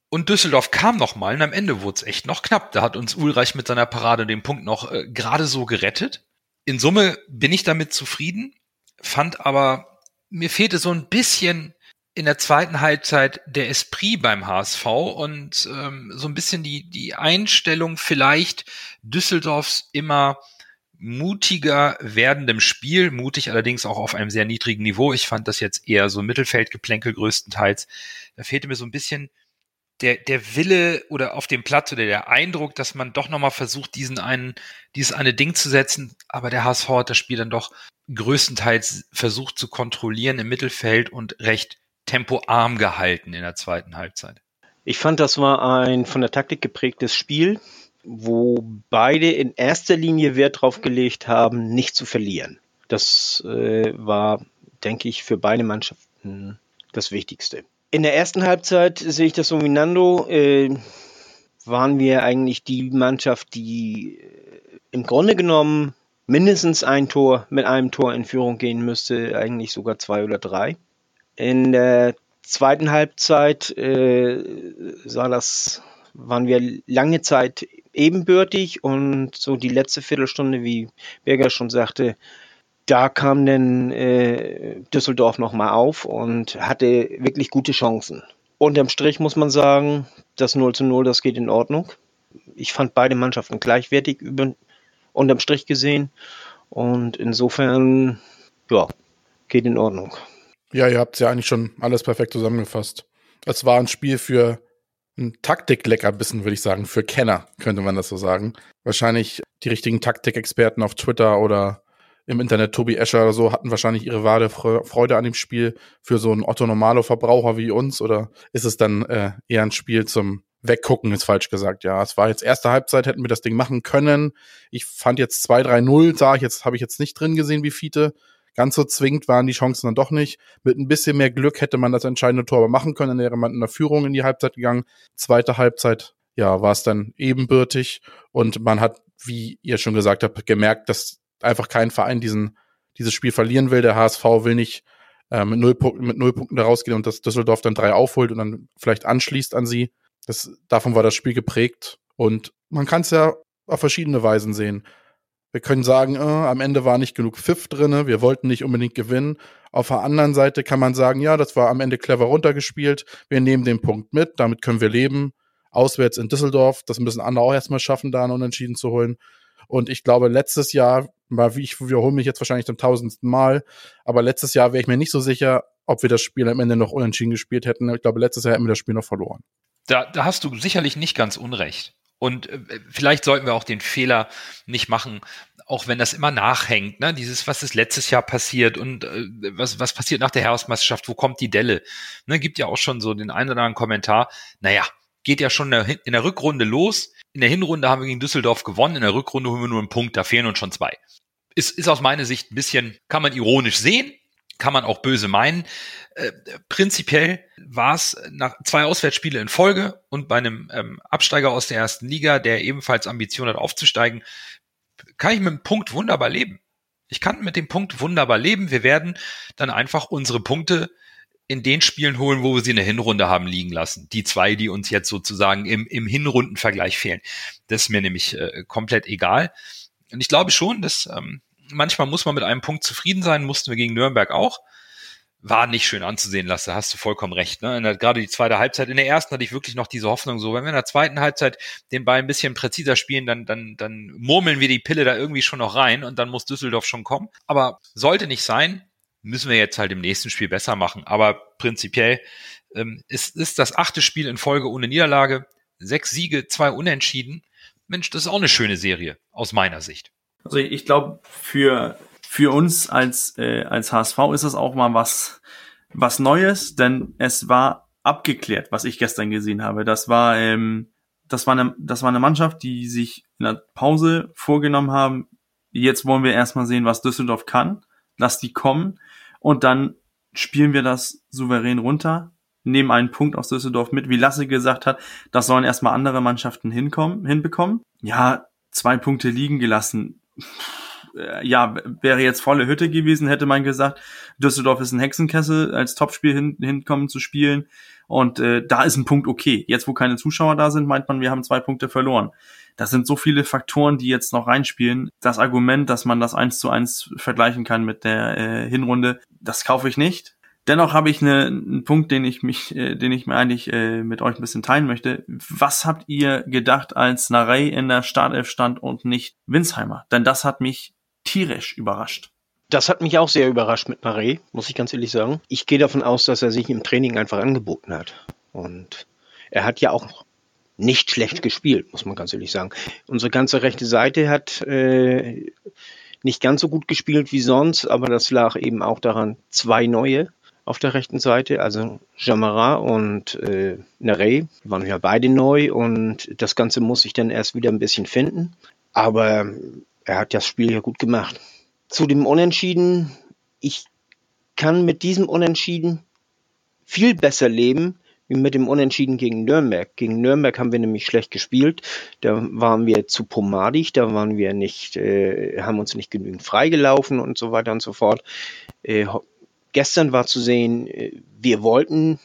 B: Und Düsseldorf kam noch mal und am Ende wurde es echt noch knapp. Da hat uns Ulreich mit seiner Parade den Punkt noch äh, gerade so gerettet. In Summe bin ich damit zufrieden, fand aber, mir fehlte so ein bisschen in der zweiten Halbzeit der Esprit beim HSV und ähm, so ein bisschen die, die Einstellung vielleicht Düsseldorfs immer mutiger werdendem Spiel, mutig allerdings auch auf einem sehr niedrigen Niveau. Ich fand das jetzt eher so Mittelfeldgeplänkel größtenteils. Da fehlte mir so ein bisschen der, der Wille oder auf dem Platz oder der Eindruck, dass man doch nochmal versucht, diesen einen, dieses eine Ding zu setzen. Aber der HSV hat das Spiel dann doch größtenteils versucht zu kontrollieren im Mittelfeld und recht tempoarm gehalten in der zweiten Halbzeit.
D: Ich fand, das war ein von der Taktik geprägtes Spiel wo beide in erster Linie Wert drauf gelegt haben, nicht zu verlieren. Das äh, war, denke ich, für beide Mannschaften das Wichtigste. In der ersten Halbzeit sehe ich das so wie Nando, äh, waren wir eigentlich die Mannschaft, die äh, im Grunde genommen mindestens ein Tor mit einem Tor in Führung gehen müsste, eigentlich sogar zwei oder drei. In der zweiten Halbzeit äh, sah das, waren wir lange Zeit ebenbürtig und so die letzte Viertelstunde, wie Berger schon sagte, da kam dann äh, Düsseldorf nochmal auf und hatte wirklich gute Chancen. Unterm Strich muss man sagen, das 0 zu 0, das geht in Ordnung. Ich fand beide Mannschaften gleichwertig über, unterm Strich gesehen. Und insofern, ja, geht in Ordnung.
A: Ja, ihr habt ja eigentlich schon alles perfekt zusammengefasst. Es war ein Spiel für ein Taktikleckerbissen, würde ich sagen, für Kenner, könnte man das so sagen. Wahrscheinlich die richtigen Taktikexperten auf Twitter oder im Internet, Tobi Escher oder so, hatten wahrscheinlich ihre wahre Freude an dem Spiel für so einen Otto-Normalo-Verbraucher wie uns oder ist es dann äh, eher ein Spiel zum Weggucken, ist falsch gesagt. Ja, es war jetzt erste Halbzeit, hätten wir das Ding machen können. Ich fand jetzt 2-3-0, sah ich jetzt, habe ich jetzt nicht drin gesehen, wie Fiete. Ganz so zwingend waren die Chancen dann doch nicht. Mit ein bisschen mehr Glück hätte man das entscheidende Tor aber machen können. Dann wäre man in der Führung in die Halbzeit gegangen. Zweite Halbzeit, ja, war es dann ebenbürtig. Und man hat, wie ihr schon gesagt habt, gemerkt, dass einfach kein Verein diesen, dieses Spiel verlieren will. Der HSV will nicht äh, mit, null Punkten, mit null Punkten da rausgehen und dass Düsseldorf dann drei aufholt und dann vielleicht anschließt an sie. Das, davon war das Spiel geprägt. Und man kann es ja auf verschiedene Weisen sehen. Wir können sagen, äh, am Ende war nicht genug Pfiff drinne, wir wollten nicht unbedingt gewinnen. Auf der anderen Seite kann man sagen, ja, das war am Ende clever runtergespielt. Wir nehmen den Punkt mit, damit können wir leben. Auswärts in Düsseldorf, das müssen andere auch erstmal schaffen, da einen Unentschieden zu holen. Und ich glaube, letztes Jahr, mal wie ich wiederhole mich jetzt wahrscheinlich zum tausendsten Mal, aber letztes Jahr wäre ich mir nicht so sicher, ob wir das Spiel am Ende noch unentschieden gespielt hätten. Ich glaube, letztes Jahr hätten wir das Spiel noch verloren.
B: Da, da hast du sicherlich nicht ganz unrecht. Und äh, vielleicht sollten wir auch den Fehler nicht machen, auch wenn das immer nachhängt, ne? Dieses, was ist letztes Jahr passiert und äh, was, was passiert nach der Herbstmeisterschaft, wo kommt die Delle? Ne, gibt ja auch schon so den einen oder anderen Kommentar, naja, geht ja schon in der, Rückrunde los. In der Hinrunde haben wir gegen Düsseldorf gewonnen, in der Rückrunde holen wir nur einen Punkt, da fehlen uns schon zwei. Ist, ist aus meiner Sicht ein bisschen, kann man ironisch sehen, kann man auch böse meinen. Äh, prinzipiell war es nach zwei Auswärtsspiele in Folge und bei einem ähm, Absteiger aus der ersten Liga, der ebenfalls Ambition hat aufzusteigen, kann ich mit dem Punkt wunderbar leben. Ich kann mit dem Punkt wunderbar leben. Wir werden dann einfach unsere Punkte in den Spielen holen, wo wir sie in der Hinrunde haben liegen lassen. Die zwei, die uns jetzt sozusagen im, im Hinrundenvergleich fehlen. Das ist mir nämlich äh, komplett egal. Und ich glaube schon, dass ähm, manchmal muss man mit einem Punkt zufrieden sein, mussten wir gegen Nürnberg auch war nicht schön anzusehen lassen, hast du vollkommen recht. Ne? Der, gerade die zweite Halbzeit, in der ersten hatte ich wirklich noch diese Hoffnung, so wenn wir in der zweiten Halbzeit den Ball ein bisschen präziser spielen, dann, dann, dann murmeln wir die Pille da irgendwie schon noch rein und dann muss Düsseldorf schon kommen. Aber sollte nicht sein, müssen wir jetzt halt im nächsten Spiel besser machen. Aber prinzipiell ähm, ist, ist das achte Spiel in Folge ohne Niederlage, sechs Siege, zwei Unentschieden. Mensch, das ist auch eine schöne Serie aus meiner Sicht.
C: Also ich glaube, für für uns als, äh, als HSV ist es auch mal was, was Neues, denn es war abgeklärt, was ich gestern gesehen habe. Das war, ähm, das war eine, das war eine Mannschaft, die sich in der Pause vorgenommen haben, jetzt wollen wir erstmal sehen, was Düsseldorf kann. Lass die kommen. Und dann spielen wir das souverän runter, nehmen einen Punkt aus Düsseldorf mit. Wie Lasse gesagt hat, das sollen erstmal andere Mannschaften hinkommen, hinbekommen. Ja, zwei Punkte liegen gelassen. Äh, ja, wäre jetzt volle Hütte gewesen, hätte man gesagt, Düsseldorf ist ein Hexenkessel, als Topspiel hin, hinkommen zu spielen. Und äh, da ist ein Punkt okay. Jetzt, wo keine Zuschauer da sind, meint man, wir haben zwei Punkte verloren. Das sind so viele Faktoren, die jetzt noch reinspielen. Das Argument, dass man das eins zu eins vergleichen kann mit der äh, Hinrunde, das kaufe ich nicht. Dennoch habe ich eine, einen Punkt, den ich mich, äh, den ich mir eigentlich äh, mit euch ein bisschen teilen möchte. Was habt ihr gedacht, als Narey in der Startelf stand und nicht Winsheimer? Denn das hat mich tierisch überrascht.
D: Das hat mich auch sehr überrascht mit Marais, muss ich ganz ehrlich sagen. Ich gehe davon aus, dass er sich im Training einfach angeboten hat. Und er hat ja auch nicht schlecht gespielt, muss man ganz ehrlich sagen. Unsere ganze rechte Seite hat äh, nicht ganz so gut gespielt wie sonst, aber das lag eben auch daran, zwei neue auf der rechten Seite, also Jamara und äh, Nerey, waren ja beide neu und das Ganze muss sich dann erst wieder ein bisschen finden. Aber er hat das Spiel ja gut gemacht. Zu dem Unentschieden, ich kann mit diesem Unentschieden viel besser leben, wie mit dem Unentschieden gegen Nürnberg. Gegen Nürnberg haben wir nämlich schlecht gespielt. Da waren wir zu pomadig, da waren wir nicht, äh, haben uns nicht genügend freigelaufen und so weiter und so fort. Äh, gestern war zu sehen, äh, wir wollten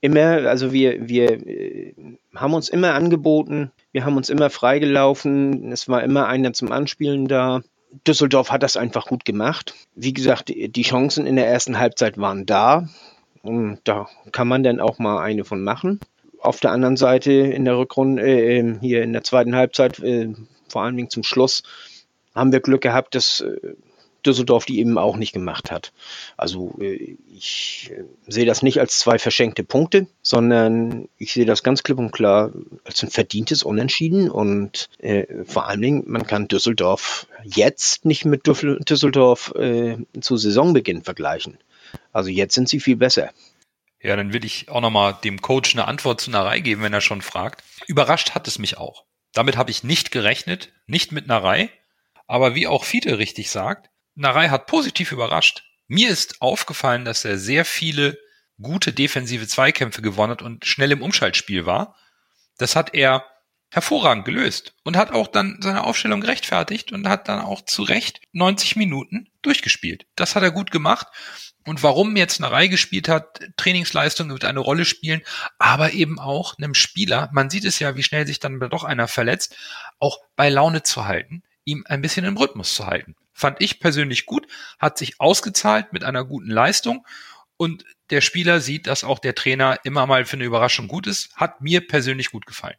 D: immer, also wir, wir äh, haben uns immer angeboten, wir haben uns immer freigelaufen, es war immer einer zum Anspielen da. Düsseldorf hat das einfach gut gemacht. Wie gesagt, die Chancen in der ersten Halbzeit waren da. Und da kann man dann auch mal eine von machen. Auf der anderen Seite in der Rückrunde, äh, ähm, hier in der zweiten Halbzeit, äh, vor allen Dingen zum Schluss, haben wir Glück gehabt, dass äh, Düsseldorf die eben auch nicht gemacht hat. Also äh, ich äh, sehe das nicht als zwei verschenkte Punkte, sondern ich sehe das ganz klipp und klar als ein verdientes Unentschieden und äh, vor allen Dingen, man kann Düsseldorf jetzt nicht mit Düsseldorf äh, zu Saisonbeginn vergleichen. Also jetzt sind sie viel besser.
B: Ja, dann will ich auch nochmal dem Coach eine Antwort zu Narei geben, wenn er schon fragt. Überrascht hat es mich auch. Damit habe ich nicht gerechnet, nicht mit Narei. Aber wie auch Fiete richtig sagt, Narei hat positiv überrascht. Mir ist aufgefallen, dass er sehr viele gute defensive Zweikämpfe gewonnen hat und schnell im Umschaltspiel war. Das hat er hervorragend gelöst und hat auch dann seine Aufstellung gerechtfertigt und hat dann auch zu Recht 90 Minuten durchgespielt. Das hat er gut gemacht. Und warum jetzt Narei gespielt hat, Trainingsleistung wird eine Rolle spielen, aber eben auch einem Spieler, man sieht es ja, wie schnell sich dann doch einer verletzt, auch bei Laune zu halten, ihm ein bisschen im Rhythmus zu halten fand ich persönlich gut, hat sich ausgezahlt mit einer guten Leistung und der Spieler sieht, dass auch der Trainer immer mal für eine Überraschung gut ist, hat mir persönlich gut gefallen.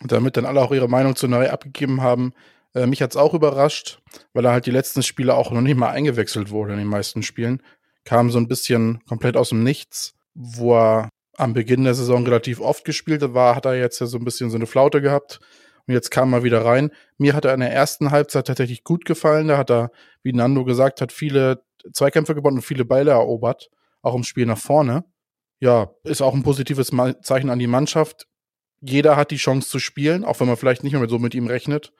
A: Damit dann alle auch ihre Meinung zu neu abgegeben haben, äh, mich es auch überrascht, weil er halt die letzten Spiele auch noch nicht mal eingewechselt wurde in den meisten Spielen. Kam so ein bisschen komplett aus dem Nichts, wo er am Beginn der Saison relativ oft gespielt war, hat er jetzt ja so ein bisschen so eine Flaute gehabt. Und jetzt kam er wieder rein. Mir hat er in der ersten Halbzeit tatsächlich gut gefallen. Da hat er, wie Nando gesagt hat, viele Zweikämpfe gewonnen und viele Beile erobert. Auch im Spiel nach vorne. Ja, ist auch ein positives Zeichen an die Mannschaft. Jeder hat die Chance zu spielen, auch wenn man vielleicht nicht mehr so mit ihm rechnet.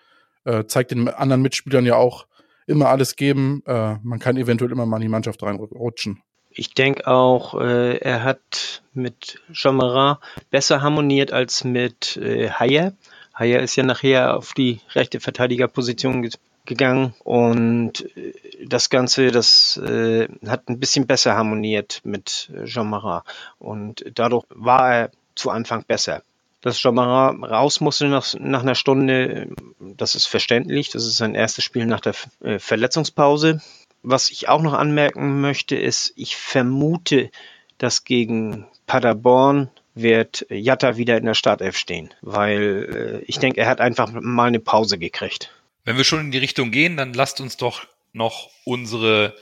A: Äh, zeigt den anderen Mitspielern ja auch immer alles geben. Äh, man kann eventuell immer mal in die Mannschaft reinrutschen.
D: Ich denke auch, äh, er hat mit Chamara besser harmoniert als mit äh, Hayer. Haya ist ja nachher auf die rechte Verteidigerposition ge gegangen und äh, das Ganze, das äh, hat ein bisschen besser harmoniert mit äh, Jean Marat und dadurch war er zu Anfang besser. dass Jamara raus musste nach, nach einer Stunde, das ist verständlich. Das ist sein erstes Spiel nach der äh, Verletzungspause. Was ich auch noch anmerken möchte, ist, ich vermute, dass gegen Paderborn wird Jatta wieder in der Startelf stehen, weil äh, ich denke, er hat einfach mal eine Pause gekriegt.
B: Wenn wir schon in die Richtung gehen, dann lasst uns doch noch unsere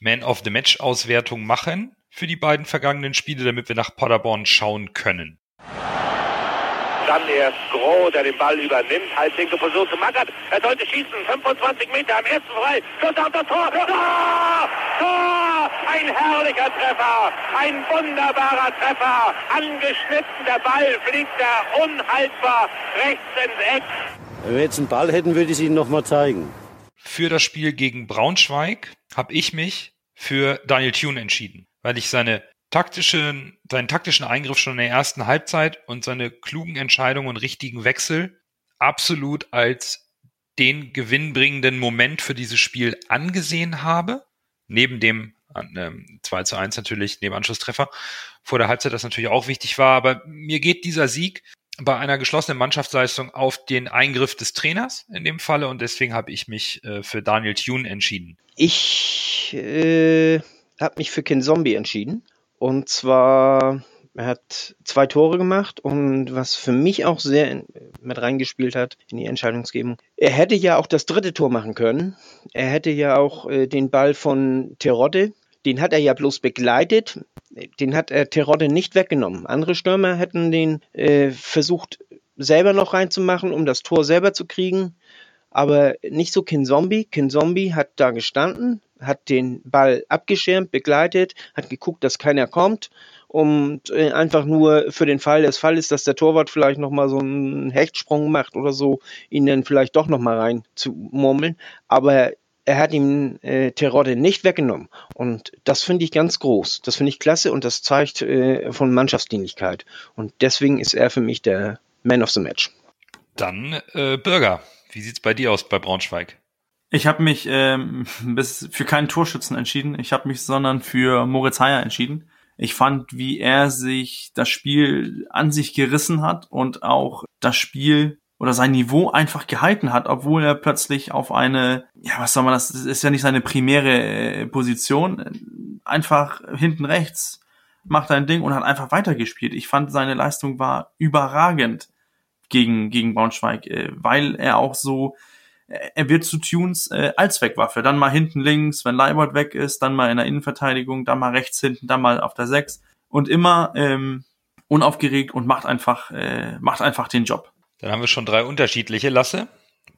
B: Man of the Match Auswertung machen für die beiden vergangenen Spiele, damit wir nach Paderborn schauen können.
E: Dann erst Groh, der den Ball übernimmt. Halbwinkel versucht zu Magath. Er sollte schießen. 25 Meter am ersten frei. Schuss auf das Tor. Tor! Tor! Ein herrlicher Treffer. Ein wunderbarer Treffer. Angeschnitten. Der Ball fliegt da unhaltbar rechts ins Eck.
F: Wenn wir jetzt einen Ball hätten, würde ich es Ihnen nochmal zeigen.
B: Für das Spiel gegen Braunschweig habe ich mich für Daniel Thune entschieden, weil ich seine taktischen, seinen taktischen Eingriff schon in der ersten Halbzeit und seine klugen Entscheidungen und richtigen Wechsel absolut als den gewinnbringenden Moment für dieses Spiel angesehen habe. Neben dem ähm, 2 zu 1 natürlich, neben Anschlusstreffer vor der Halbzeit, das natürlich auch wichtig war. Aber mir geht dieser Sieg bei einer geschlossenen Mannschaftsleistung auf den Eingriff des Trainers in dem Falle und deswegen habe ich mich äh, für Daniel Thune entschieden.
D: Ich äh, habe mich für Ken Zombie entschieden. Und zwar, er hat zwei Tore gemacht und was für mich auch sehr in, mit reingespielt hat in die Entscheidungsgebung. Er hätte ja auch das dritte Tor machen können. Er hätte ja auch äh, den Ball von Terodde, den hat er ja bloß begleitet. Den hat er Terodde nicht weggenommen. Andere Stürmer hätten den äh, versucht selber noch reinzumachen, um das Tor selber zu kriegen. Aber nicht so Kin Zombie. Kin Zombie hat da gestanden, hat den Ball abgeschirmt, begleitet, hat geguckt, dass keiner kommt und äh, einfach nur für den Fall des Falles, dass der Torwart vielleicht nochmal so einen Hechtsprung macht oder so, ihn dann vielleicht doch nochmal rein zu murmeln. Aber er hat ihm äh, Terodde nicht weggenommen. Und das finde ich ganz groß. Das finde ich klasse und das zeigt äh, von Mannschaftsdienlichkeit. Und deswegen ist er für mich der Man of the Match.
B: Dann äh, Bürger. Wie sieht's bei dir aus bei Braunschweig?
C: Ich habe mich ähm, bis für keinen Torschützen entschieden. Ich habe mich sondern für Moritz Heyer entschieden. Ich fand, wie er sich das Spiel an sich gerissen hat und auch das Spiel oder sein Niveau einfach gehalten hat, obwohl er plötzlich auf eine, ja, was soll man das, ist ja nicht seine primäre äh, Position, einfach hinten rechts macht ein Ding und hat einfach weitergespielt. Ich fand, seine Leistung war überragend gegen, gegen Braunschweig, äh, weil er auch so er wird zu Tunes äh, Allzweckwaffe. Dann mal hinten links, wenn Leibold weg ist, dann mal in der Innenverteidigung, dann mal rechts hinten, dann mal auf der Sechs und immer ähm, unaufgeregt und macht einfach, äh, macht einfach den Job.
B: Dann haben wir schon drei unterschiedliche. Lasse,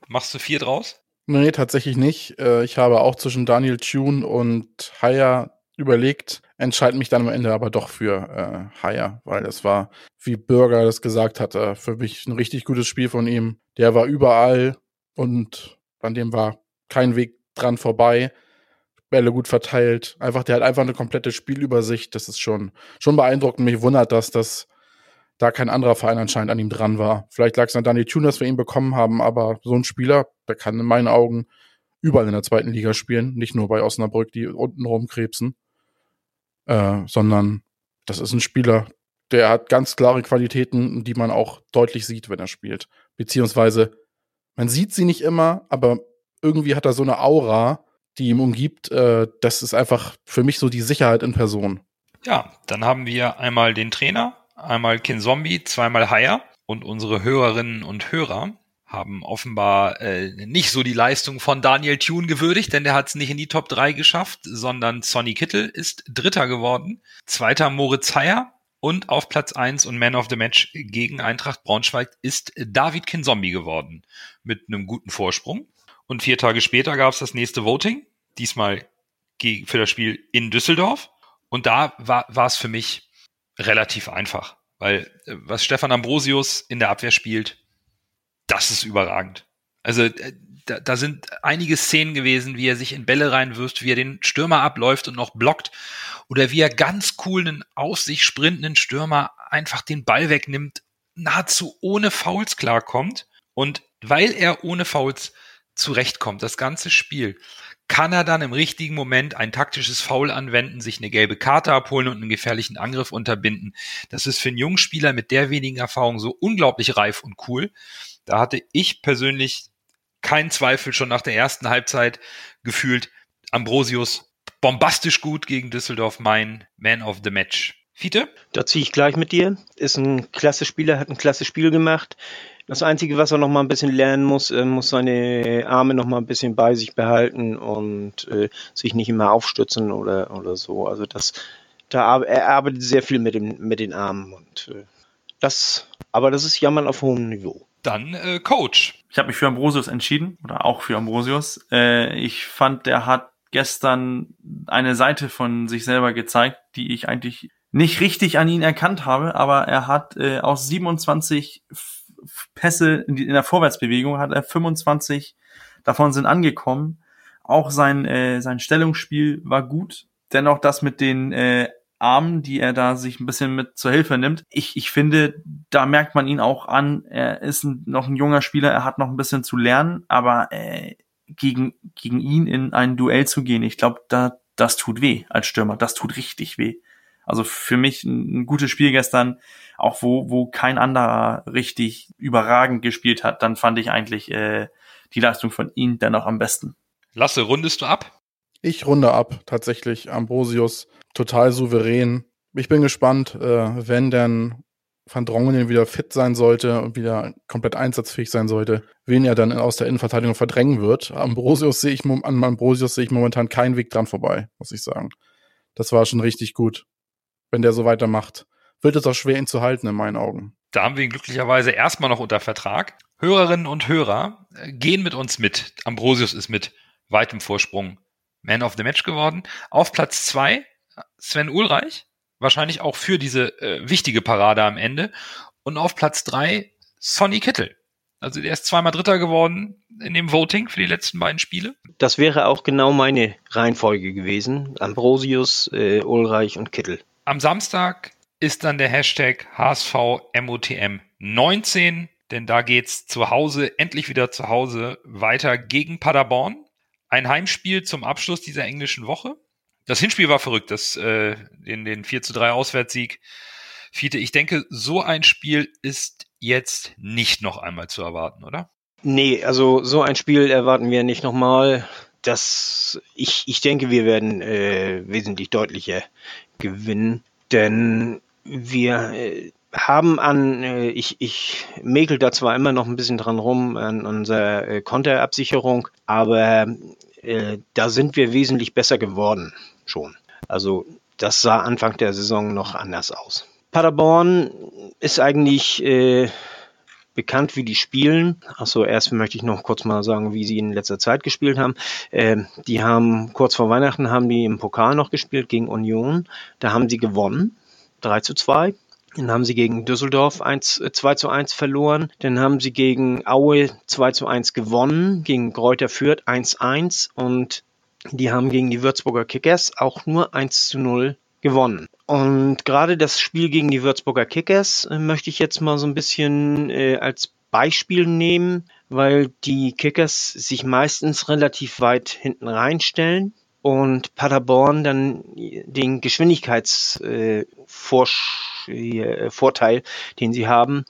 B: machst du vier draus?
A: Nee, tatsächlich nicht. Äh, ich habe auch zwischen Daniel Tune und Haya überlegt, entscheide mich dann am Ende aber doch für äh, Haya, weil das war, wie Bürger das gesagt hatte, für mich ein richtig gutes Spiel von ihm. Der war überall, und an dem war kein Weg dran vorbei. Bälle gut verteilt. Einfach, der hat einfach eine komplette Spielübersicht. Das ist schon, schon beeindruckend. Mich wundert das, dass da kein anderer Verein anscheinend an ihm dran war. Vielleicht lag es an Daniel Thune, dass wir ihn bekommen haben, aber so ein Spieler, der kann in meinen Augen überall in der zweiten Liga spielen. Nicht nur bei Osnabrück, die unten rumkrebsen, äh, sondern das ist ein Spieler, der hat ganz klare Qualitäten, die man auch deutlich sieht, wenn er spielt. Beziehungsweise man sieht sie nicht immer, aber irgendwie hat er so eine Aura, die ihm umgibt. Äh, das ist einfach für mich so die Sicherheit in Person.
B: Ja, dann haben wir einmal den Trainer, einmal Kin Zombie, zweimal Haya und unsere Hörerinnen und Hörer haben offenbar äh, nicht so die Leistung von Daniel Thune gewürdigt, denn der hat es nicht in die Top 3 geschafft, sondern Sonny Kittel ist Dritter geworden. Zweiter Moritz Heyer und auf Platz 1 und Man of the Match gegen Eintracht Braunschweig ist David Kinzombie geworden. Mit einem guten Vorsprung. Und vier Tage später gab es das nächste Voting. Diesmal für das Spiel in Düsseldorf. Und da war, es für mich relativ einfach. Weil äh, was Stefan Ambrosius in der Abwehr spielt, das ist überragend. Also äh, da, da sind einige Szenen gewesen, wie er sich in Bälle reinwirft, wie er den Stürmer abläuft und noch blockt oder wie er ganz cool einen aus sich sprintenden Stürmer einfach den Ball wegnimmt, nahezu ohne Fouls klarkommt. Und weil er ohne Fouls zurechtkommt, das ganze Spiel, kann er dann im richtigen Moment ein taktisches Foul anwenden, sich eine gelbe Karte abholen und einen gefährlichen Angriff unterbinden. Das ist für einen jungen Spieler mit der wenigen Erfahrung so unglaublich reif und cool. Da hatte ich persönlich keinen Zweifel schon nach der ersten Halbzeit gefühlt. Ambrosius bombastisch gut gegen Düsseldorf, mein Man of the Match. Fiete?
D: Da ziehe ich gleich mit dir. Ist ein klasse Spieler, hat ein klasse Spiel gemacht. Das Einzige, was er noch mal ein bisschen lernen muss, er muss seine Arme noch mal ein bisschen bei sich behalten und äh, sich nicht immer aufstützen oder, oder so. Also das, da er arbeitet sehr viel mit, dem, mit den Armen und äh, das, aber das ist Jammern auf hohem Niveau.
B: Dann äh, Coach.
C: Ich habe mich für Ambrosius entschieden oder auch für Ambrosius. Äh, ich fand, der hat gestern eine Seite von sich selber gezeigt, die ich eigentlich nicht richtig an ihn erkannt habe, aber er hat äh, aus 27 Pässe in, die, in der Vorwärtsbewegung hat er 25 davon sind angekommen. Auch sein, äh, sein Stellungsspiel war gut. Dennoch das mit den äh, Armen, die er da sich ein bisschen mit zur Hilfe nimmt. Ich, ich finde, da merkt man ihn auch an, er ist ein, noch ein junger Spieler, er hat noch ein bisschen zu lernen, aber äh, gegen, gegen ihn in ein Duell zu gehen, ich glaube, da, das tut weh als Stürmer, das tut richtig weh. Also für mich ein, ein gutes Spiel gestern, auch wo, wo kein anderer richtig überragend gespielt hat, dann fand ich eigentlich äh, die Leistung von ihm dennoch am besten.
B: Lasse, rundest du ab?
A: Ich runde ab, tatsächlich. Ambrosius, total souverän. Ich bin gespannt, äh, wenn dann Van Drongelen wieder fit sein sollte und wieder komplett einsatzfähig sein sollte, wen er dann aus der Innenverteidigung verdrängen wird. Ambrosius sehe ich, an Ambrosius sehe ich momentan keinen Weg dran vorbei, muss ich sagen. Das war schon richtig gut wenn der so weitermacht. Wird es auch schwer, ihn zu halten, in meinen Augen.
B: Da haben wir ihn glücklicherweise erstmal noch unter Vertrag. Hörerinnen und Hörer äh, gehen mit uns mit. Ambrosius ist mit weitem Vorsprung Man of the Match geworden. Auf Platz zwei Sven Ulreich, wahrscheinlich auch für diese äh, wichtige Parade am Ende. Und auf Platz drei Sonny Kittel. Also der ist zweimal Dritter geworden in dem Voting für die letzten beiden Spiele.
D: Das wäre auch genau meine Reihenfolge gewesen. Ambrosius, äh, Ulreich und Kittel.
B: Am Samstag ist dann der Hashtag HSVMOTM19, denn da geht's zu Hause, endlich wieder zu Hause, weiter gegen Paderborn. Ein Heimspiel zum Abschluss dieser englischen Woche. Das Hinspiel war verrückt, das, äh, in den 4 zu 3 Auswärtssieg. Fiete, ich denke, so ein Spiel ist jetzt nicht noch einmal zu erwarten, oder?
D: Nee, also so ein Spiel erwarten wir nicht nochmal. Das, ich, ich denke, wir werden äh, wesentlich deutlicher gewinnen, denn wir äh, haben an, äh, ich, ich mäkel da zwar immer noch ein bisschen dran rum an unserer äh, Konterabsicherung, aber äh, da sind wir wesentlich besser geworden schon. Also das sah Anfang der Saison noch anders aus. Paderborn ist eigentlich äh, bekannt, wie die spielen. Achso, erst möchte ich noch kurz mal sagen, wie sie in letzter Zeit gespielt haben. Äh, die haben kurz vor Weihnachten haben die im Pokal noch gespielt gegen Union. Da haben sie gewonnen. 3 zu 2. Dann haben sie gegen Düsseldorf 1, 2 äh, zu 1 verloren. Dann haben sie gegen Aue 2 zu 1 gewonnen, gegen Kräuter Fürth 1 1 und die haben gegen die Würzburger Kickers auch nur 1 zu 0 gewonnen. Und gerade das Spiel gegen die Würzburger Kickers äh, möchte ich jetzt mal so ein bisschen äh, als Beispiel nehmen, weil die Kickers sich meistens relativ weit hinten reinstellen und Paderborn dann den Geschwindigkeitsvorteil, äh, äh, den sie haben,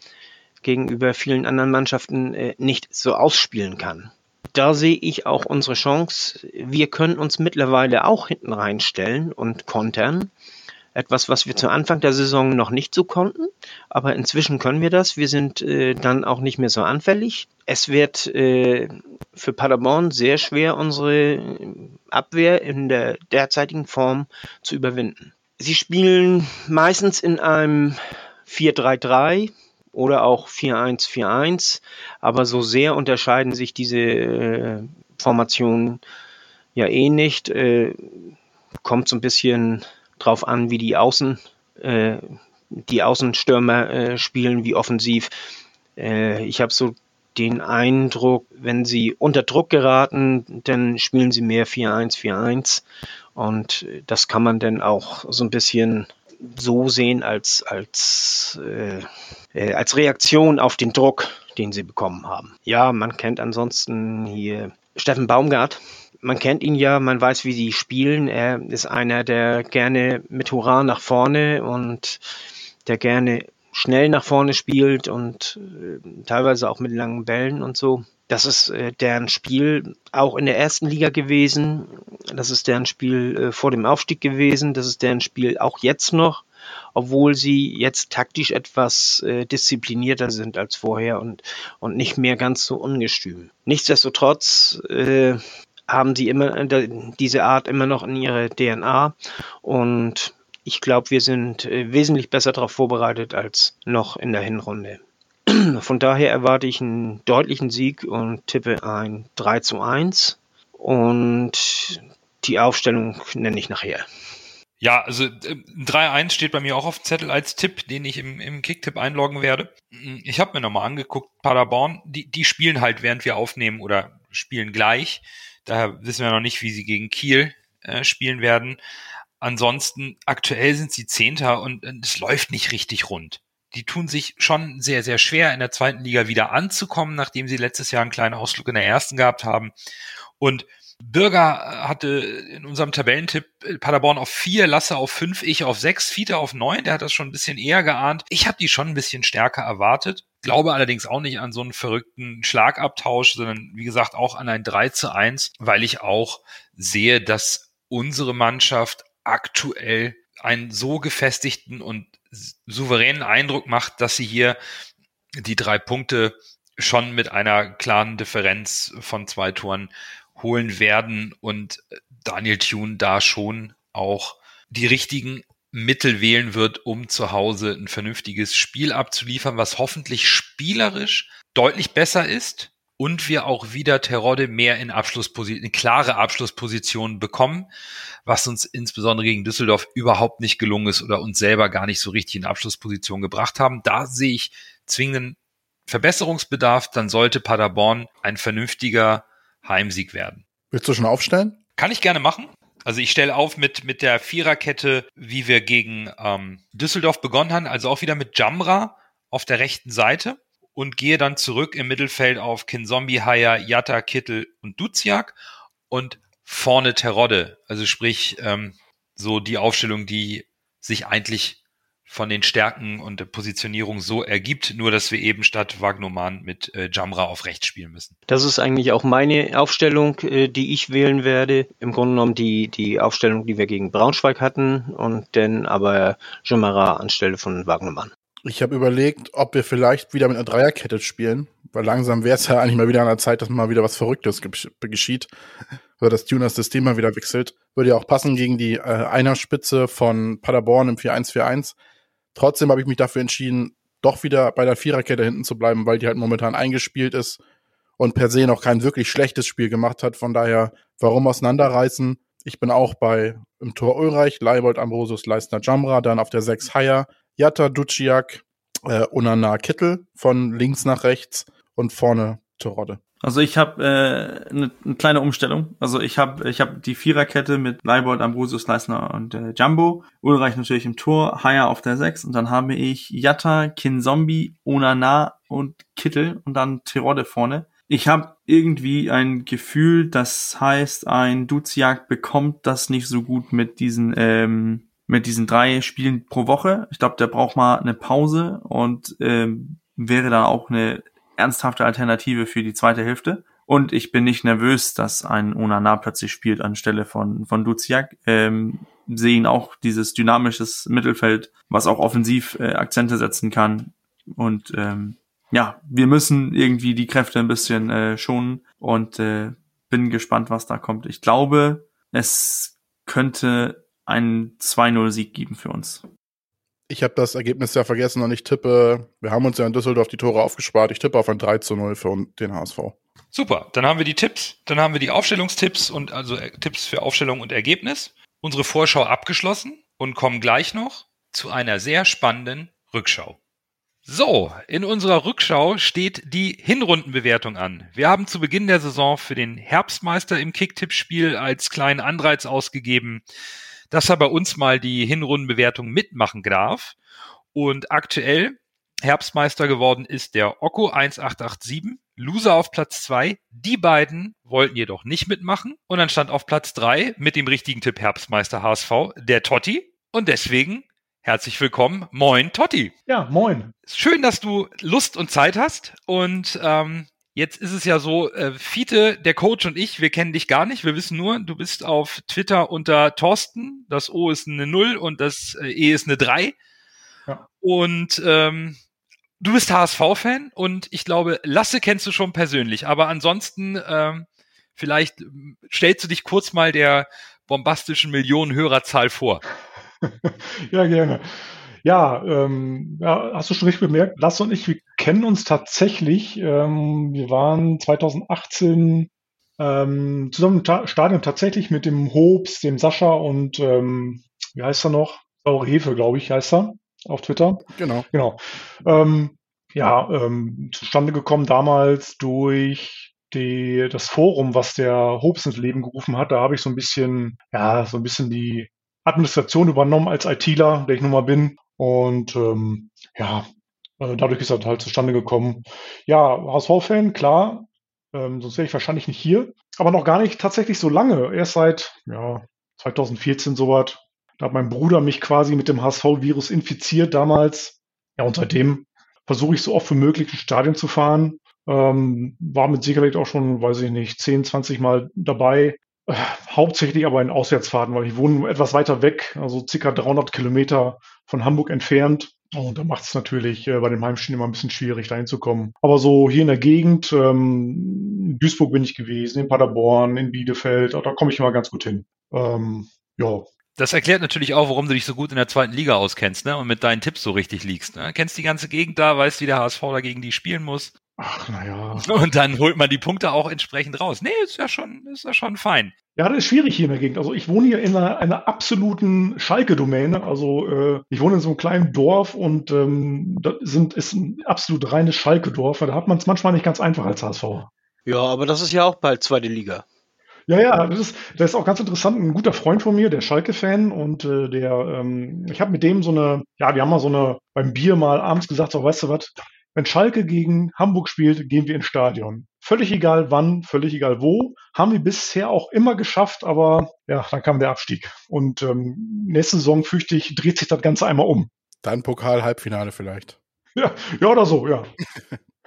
D: gegenüber vielen anderen Mannschaften äh, nicht so ausspielen kann. Da sehe ich auch unsere Chance. Wir können uns mittlerweile auch hinten reinstellen und kontern. Etwas, was wir zu Anfang der Saison noch nicht so konnten, aber inzwischen können wir das. Wir sind äh, dann auch nicht mehr so anfällig. Es wird äh, für Paderborn sehr schwer, unsere Abwehr in der derzeitigen Form zu überwinden. Sie spielen meistens in einem 4-3-3 oder auch 4-1-4-1, aber so sehr unterscheiden sich diese äh, Formationen ja eh nicht. Äh, kommt so ein bisschen drauf an, wie die Außen, äh, die Außenstürmer äh, spielen, wie offensiv. Äh, ich habe so den Eindruck, wenn sie unter Druck geraten, dann spielen sie mehr 4-1, 4-1. Und das kann man dann auch so ein bisschen so sehen als, als, äh, äh, als Reaktion auf den Druck, den sie bekommen haben. Ja, man kennt ansonsten hier Steffen Baumgart. Man kennt ihn ja, man weiß, wie sie spielen. Er ist einer, der gerne mit Hurra nach vorne und der gerne schnell nach vorne spielt und äh, teilweise auch mit langen Bällen und so. Das ist äh, deren Spiel auch in der ersten Liga gewesen. Das ist deren Spiel äh, vor dem Aufstieg gewesen. Das ist deren Spiel auch jetzt noch, obwohl sie jetzt taktisch etwas äh, disziplinierter sind als vorher und, und nicht mehr ganz so ungestüm. Nichtsdestotrotz äh, haben sie immer diese Art immer noch in ihrer DNA und ich glaube, wir sind wesentlich besser darauf vorbereitet als noch in der Hinrunde. Von daher erwarte ich einen deutlichen Sieg und tippe ein 3 zu 1. Und die Aufstellung nenne ich nachher.
B: Ja, also äh, 3-1 steht bei mir auch auf Zettel als Tipp, den ich im, im Kicktipp einloggen werde. Ich habe mir nochmal angeguckt, Paderborn, die, die spielen halt, während wir aufnehmen oder spielen gleich. Daher wissen wir noch nicht, wie sie gegen Kiel äh, spielen werden. Ansonsten, aktuell sind sie Zehnter und es läuft nicht richtig rund. Die tun sich schon sehr, sehr schwer, in der zweiten Liga wieder anzukommen, nachdem sie letztes Jahr einen kleinen Ausflug in der ersten gehabt haben. Und Bürger hatte in unserem Tabellentipp Paderborn auf vier, Lasse auf fünf, ich auf sechs, Fiete auf neun. Der hat das schon ein bisschen eher geahnt. Ich habe die schon ein bisschen stärker erwartet. Glaube allerdings auch nicht an so einen verrückten Schlagabtausch, sondern wie gesagt auch an ein 3 zu 1, weil ich auch sehe, dass unsere Mannschaft aktuell einen so gefestigten und souveränen Eindruck macht, dass sie hier die drei Punkte schon mit einer klaren Differenz von zwei Toren holen werden und Daniel Thune da schon auch die richtigen Mittel wählen wird, um zu Hause ein vernünftiges Spiel abzuliefern, was hoffentlich spielerisch deutlich besser ist und wir auch wieder Terodde mehr in Abschlussposition, in klare Abschlusspositionen bekommen, was uns insbesondere gegen Düsseldorf überhaupt nicht gelungen ist oder uns selber gar nicht so richtig in Abschlussposition gebracht haben. Da sehe ich zwingenden Verbesserungsbedarf, dann sollte Paderborn ein vernünftiger Heimsieg werden.
A: Willst du schon aufstellen?
B: Kann ich gerne machen. Also ich stelle auf mit, mit der Viererkette, wie wir gegen ähm, Düsseldorf begonnen haben, also auch wieder mit Jamra auf der rechten Seite und gehe dann zurück im Mittelfeld auf Kinzombie, Haya, Yatta, Kittel und Duziak und vorne Terodde. Also sprich, ähm, so die Aufstellung, die sich eigentlich von den Stärken und der Positionierung so ergibt, nur dass wir eben statt Wagnoman mit äh, Jamra auf rechts spielen müssen.
D: Das ist eigentlich auch meine Aufstellung, äh, die ich wählen werde. Im Grunde genommen die, die Aufstellung, die wir gegen Braunschweig hatten und dann aber Jamara anstelle von Wagnoman.
A: Ich habe überlegt, ob wir vielleicht wieder mit einer Dreierkette spielen, weil langsam wäre es ja eigentlich mal wieder an der Zeit, dass mal wieder was Verrücktes geschieht. Oder das Tuners System mal wieder wechselt. Würde ja auch passen gegen die äh, Einerspitze von Paderborn im 4-1-4-1. Trotzdem habe ich mich dafür entschieden, doch wieder bei der Viererkette hinten zu bleiben, weil die halt momentan eingespielt ist und per se noch kein wirklich schlechtes Spiel gemacht hat. Von daher, warum auseinanderreißen? Ich bin auch bei im Tor Ulreich, Leibold, Ambrosius, Leistner, Jamra, dann auf der 6 Haier, Jatta, Duciak, äh, Unana Kittel von links nach rechts und vorne Terodde.
C: Also ich habe äh, eine ne kleine Umstellung. Also ich habe ich hab die Viererkette mit Leibold, Ambrosius, Leisner und äh, Jumbo. Ulreich natürlich im Tor, Haya auf der 6 und dann habe ich Jatta, Kinzombie, Onana und Kittel und dann Terodde vorne. Ich habe irgendwie ein Gefühl, das heißt, ein Duziak bekommt das nicht so gut mit diesen ähm, mit diesen drei Spielen pro Woche. Ich glaube, der braucht mal eine Pause und ähm, wäre da auch eine ernsthafte Alternative für die zweite Hälfte. Und ich bin nicht nervös, dass ein Onana plötzlich spielt anstelle von, von Duziak. Ähm, sehe ihn auch dieses dynamisches Mittelfeld, was auch offensiv äh, Akzente setzen kann. Und ähm, ja, wir müssen irgendwie die Kräfte ein bisschen äh, schonen und äh, bin gespannt, was da kommt. Ich glaube, es könnte einen 2-0-Sieg geben für uns.
A: Ich habe das Ergebnis ja vergessen und ich tippe, wir haben uns ja in Düsseldorf die Tore aufgespart. Ich tippe auf ein 3 zu 0 für den HSV.
B: Super, dann haben wir die Tipps, dann haben wir die Aufstellungstipps und also äh, Tipps für Aufstellung und Ergebnis. Unsere Vorschau abgeschlossen und kommen gleich noch zu einer sehr spannenden Rückschau. So, in unserer Rückschau steht die Hinrundenbewertung an. Wir haben zu Beginn der Saison für den Herbstmeister im Kicktipp-Spiel als kleinen Anreiz ausgegeben, dass er bei uns mal die Hinrundenbewertung mitmachen darf. Und aktuell Herbstmeister geworden ist der Okko 1887 Loser auf Platz zwei. Die beiden wollten jedoch nicht mitmachen. Und dann stand auf Platz drei mit dem richtigen Tipp Herbstmeister HSV der Totti. Und deswegen herzlich willkommen. Moin, Totti.
G: Ja, moin.
B: Schön, dass du Lust und Zeit hast. Und ähm, Jetzt ist es ja so, äh, Fiete, der Coach und ich, wir kennen dich gar nicht. Wir wissen nur, du bist auf Twitter unter Thorsten. Das O ist eine Null und das äh, E ist eine Drei. Ja. Und ähm, du bist HSV-Fan und ich glaube, Lasse kennst du schon persönlich. Aber ansonsten, ähm, vielleicht stellst du dich kurz mal der bombastischen Millionen-Hörerzahl vor.
G: ja, gerne. Ja, ähm, ja, hast du schon richtig bemerkt, Lasse und ich, wir kennen uns tatsächlich. Ähm, wir waren 2018 ähm, zusammen im Stadion tatsächlich mit dem Hobbs, dem Sascha und ähm, wie heißt er noch? Saure Hefe, glaube ich, heißt er auf Twitter.
A: Genau.
G: Genau. Ähm, ja, ähm, zustande gekommen damals durch die, das Forum, was der Hobbs ins Leben gerufen hat. Da habe ich so ein bisschen, ja, so ein bisschen die Administration übernommen als ITler, der ich nun mal bin. Und ähm, ja, äh, dadurch ist das halt zustande gekommen. Ja, HSV-Fan, klar, ähm, sonst wäre ich wahrscheinlich nicht hier. Aber noch gar nicht tatsächlich so lange. Erst seit ja, 2014 sowas. Da hat mein Bruder mich quasi mit dem HSV-Virus infiziert damals. Ja, und seitdem versuche ich so oft wie möglich ins Stadion zu fahren. Ähm, war mit Sicherheit auch schon, weiß ich nicht, 10, 20 Mal dabei. Äh, hauptsächlich aber in Auswärtsfahrten, weil ich wohne etwas weiter weg, also circa 300 Kilometer von Hamburg entfernt. Und da macht es natürlich äh, bei dem Heimspiel immer ein bisschen schwierig, da hinzukommen. Aber so hier in der Gegend, ähm, in Duisburg bin ich gewesen, in Paderborn, in Bielefeld, da komme ich immer ganz gut hin. Ähm, ja.
B: Das erklärt natürlich auch, warum du dich so gut in der zweiten Liga auskennst, ne? Und mit deinen Tipps so richtig liegst. Ne? Kennst die ganze Gegend da, weißt, wie der HSV dagegen die spielen muss.
G: Ach, naja.
B: Und dann holt man die Punkte auch entsprechend raus. Nee, ist ja schon, ist ja schon fein.
G: Ja, das ist schwierig hier in der Gegend. Also ich wohne hier in einer, einer absoluten Schalke-Domäne. Also äh, ich wohne in so einem kleinen Dorf und ähm, das sind, ist ein absolut reines Schalke-Dorf. Da hat man es manchmal nicht ganz einfach als HSV.
D: Ja, aber das ist ja auch bald zweite Liga.
G: Ja, ja, das ist, das ist auch ganz interessant. Ein guter Freund von mir, der Schalke-Fan, und äh, der, ähm, ich habe mit dem so eine, ja, wir haben mal so eine beim Bier mal abends gesagt, so, weißt du was, wenn Schalke gegen Hamburg spielt, gehen wir ins Stadion. Völlig egal wann, völlig egal wo. Haben wir bisher auch immer geschafft, aber ja, dann kam der Abstieg. Und ähm, nächste Saison fürchte ich, dreht sich das Ganze einmal um.
A: Dann Pokal-Halbfinale vielleicht.
G: Ja, ja oder so, ja.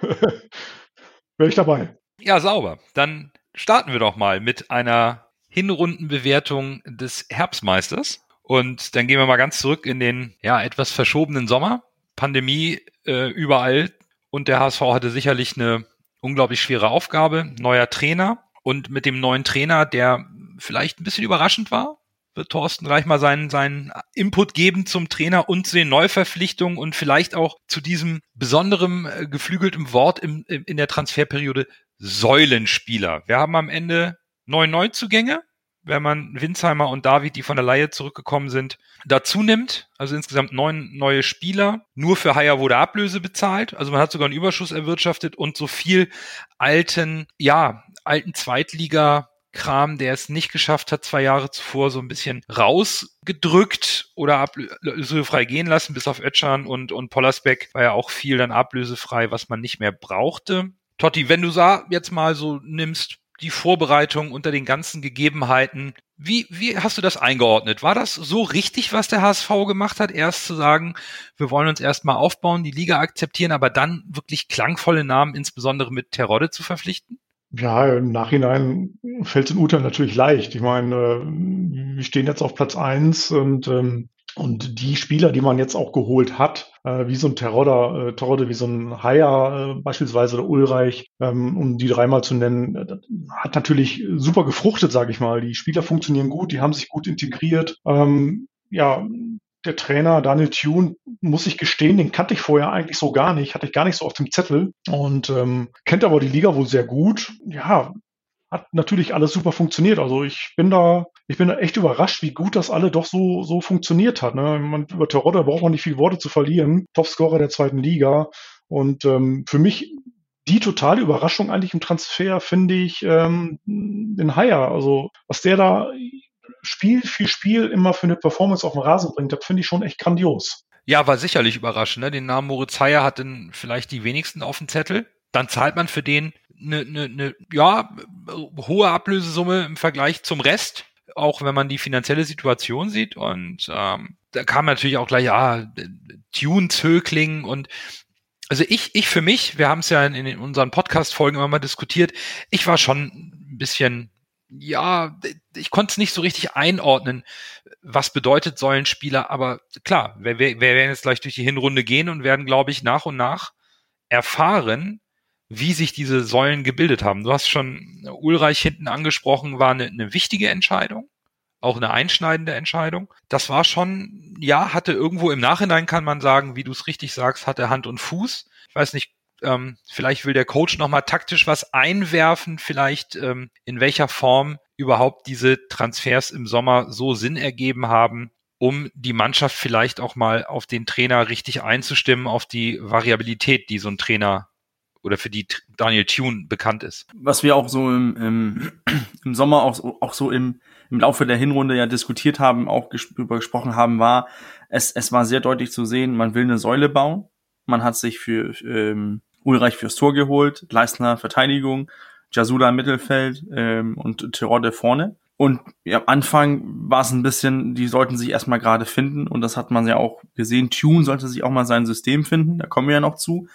G: Wäre ich dabei.
B: Ja, sauber. Dann starten wir doch mal mit einer Hinrundenbewertung des Herbstmeisters. Und dann gehen wir mal ganz zurück in den ja etwas verschobenen Sommer. Pandemie äh, überall und der HSV hatte sicherlich eine unglaublich schwere Aufgabe. Neuer Trainer und mit dem neuen Trainer, der vielleicht ein bisschen überraschend war, wird Thorsten gleich mal seinen, seinen Input geben zum Trainer und zu den Neuverpflichtungen und vielleicht auch zu diesem besonderen äh, geflügelten Wort im, im, in der Transferperiode Säulenspieler. Wir haben am Ende neun Neuzugänge, wenn man Winsheimer und David, die von der Laie zurückgekommen sind, dazu nimmt. Also insgesamt neun neue Spieler. Nur für Haier wurde Ablöse bezahlt. Also man hat sogar einen Überschuss erwirtschaftet und so viel alten, ja, alten Zweitliga Kram, der es nicht geschafft hat, zwei Jahre zuvor so ein bisschen rausgedrückt oder ablösefrei gehen lassen, bis auf Ötschan und, und Pollersbeck war ja auch viel dann ablösefrei, was man nicht mehr brauchte. Totti, wenn du sa jetzt mal so nimmst, die Vorbereitung unter den ganzen Gegebenheiten. Wie, wie hast du das eingeordnet? War das so richtig, was der HSV gemacht hat? Erst zu sagen, wir wollen uns erstmal aufbauen, die Liga akzeptieren, aber dann wirklich klangvolle Namen, insbesondere mit Terodde zu verpflichten?
G: Ja, im Nachhinein fällt es in Uta natürlich leicht. Ich meine, äh, wir stehen jetzt auf Platz eins und ähm, und die Spieler, die man jetzt auch geholt hat, wie so ein Terodde, äh, Terodde wie so ein Haier äh, beispielsweise oder Ulreich, ähm, um die dreimal zu nennen, äh, hat natürlich super gefruchtet, sage ich mal. Die Spieler funktionieren gut, die haben sich gut integriert. Ähm, ja, der Trainer Daniel Thune, muss ich gestehen, den kannte ich vorher eigentlich so gar nicht, hatte ich gar nicht so auf dem Zettel und ähm, kennt aber die Liga wohl sehr gut. Ja, hat natürlich alles super funktioniert. Also ich bin da, ich bin echt überrascht, wie gut das alle doch so, so funktioniert hat. Ne? Man, über Terodde braucht man nicht viel Worte zu verlieren. Topscorer der zweiten Liga. Und ähm, für mich die totale Überraschung eigentlich im Transfer finde ich ähm, den Haier. Also was der da Spiel für Spiel immer für eine Performance auf den Rasen bringt, das finde ich schon echt grandios.
B: Ja, war sicherlich überraschend. Ne? Den Namen Moritz Heyer hatten vielleicht die wenigsten auf dem Zettel. dann zahlt man für den eine, eine, eine ja, hohe Ablösesumme im Vergleich zum Rest, auch wenn man die finanzielle Situation sieht. Und ähm, da kam natürlich auch gleich, ja, Tune-Zögling und also ich, ich für mich, wir haben es ja in, in unseren Podcast-Folgen immer mal diskutiert, ich war schon ein bisschen, ja, ich konnte es nicht so richtig einordnen, was bedeutet Säulenspieler, aber klar, wir, wir, wir werden jetzt gleich durch die Hinrunde gehen und werden, glaube ich, nach und nach erfahren, wie sich diese Säulen gebildet haben. Du hast schon Ulreich hinten angesprochen, war eine, eine wichtige Entscheidung, auch eine einschneidende Entscheidung. Das war schon, ja, hatte irgendwo im Nachhinein kann man sagen, wie du es richtig sagst, hatte Hand und Fuß. Ich weiß nicht, ähm, vielleicht will der Coach nochmal taktisch was einwerfen, vielleicht ähm, in welcher Form überhaupt diese Transfers im Sommer so Sinn ergeben haben, um die Mannschaft vielleicht auch mal auf den Trainer richtig einzustimmen, auf die Variabilität, die so ein Trainer oder für die Daniel Thune bekannt ist.
C: Was wir auch so im, im, im Sommer auch, so, auch so im, im Laufe der Hinrunde ja diskutiert haben, auch ges über gesprochen haben, war, es, es war sehr deutlich zu sehen, man will eine Säule bauen. Man hat sich für ähm, Ulreich fürs Tor geholt, Leistner Verteidigung, Jasula Mittelfeld ähm, und Tirode vorne. Und ja, am Anfang war es ein bisschen, die sollten sich erstmal gerade finden und das hat man ja auch gesehen. Tune sollte sich auch mal sein System finden, da kommen wir ja noch zu.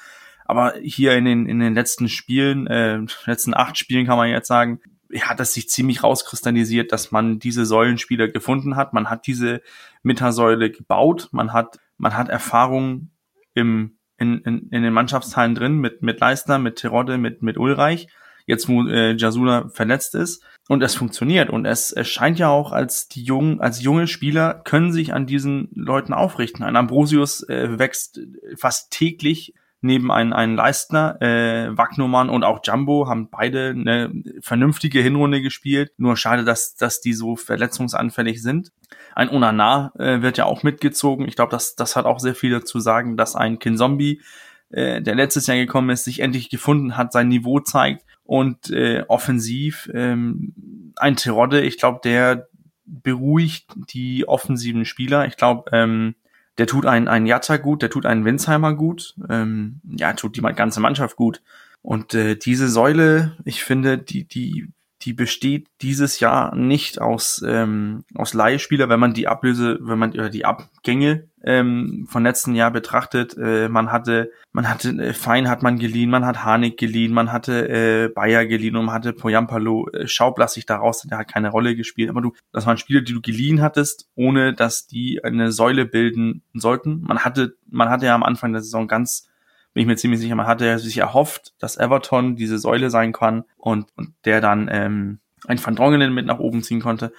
C: Aber hier in den, in den letzten Spielen, äh, letzten acht Spielen kann man jetzt sagen, hat es sich ziemlich rauskristallisiert, dass man diese Säulenspieler gefunden hat. Man hat diese Mittersäule gebaut. Man hat, man hat Erfahrung im, in, in, in den Mannschaftsteilen drin mit, mit Leistner, mit Terodde, mit, mit Ulreich. Jetzt, wo äh, Jasula verletzt ist. Und es funktioniert. Und es, es scheint ja auch, als die jungen, als junge Spieler können sich an diesen Leuten aufrichten. Ein Ambrosius äh, wächst fast täglich neben einen, einen Leistner, äh, Wagnumann und auch Jumbo haben beide eine vernünftige Hinrunde gespielt. Nur schade, dass, dass die so verletzungsanfällig sind. Ein Onana äh, wird ja auch mitgezogen. Ich glaube, das, das hat auch sehr viel dazu sagen, dass ein Kinzombie, äh, der letztes Jahr gekommen ist, sich endlich gefunden hat, sein Niveau zeigt und äh, offensiv ähm, ein Terodde, ich glaube, der beruhigt die offensiven Spieler. Ich glaube, ähm, der tut einen, einen Jatta gut, der tut einen Winsheimer gut, ähm, ja, tut die ganze Mannschaft gut. Und äh, diese Säule, ich finde, die, die die besteht dieses Jahr nicht aus, ähm, aus Leihspieler, wenn man die Ablöse, wenn man äh, die Abgänge ähm, von letzten Jahr betrachtet. Äh, man hatte, man hatte äh, Fein hat man geliehen, man hat Harnik geliehen, man hatte äh, Bayer geliehen und man hatte Poyampalo. Äh, Schaub lasse ich da raus, der hat keine Rolle gespielt. Aber du, das waren Spieler, die du geliehen hattest, ohne dass die eine Säule bilden sollten. Man hatte, man hatte ja am Anfang der Saison ganz bin ich mir ziemlich sicher, man hatte sich erhofft, dass Everton diese Säule sein kann und, und der dann ähm, ein Van Drongelen mit nach oben ziehen konnte.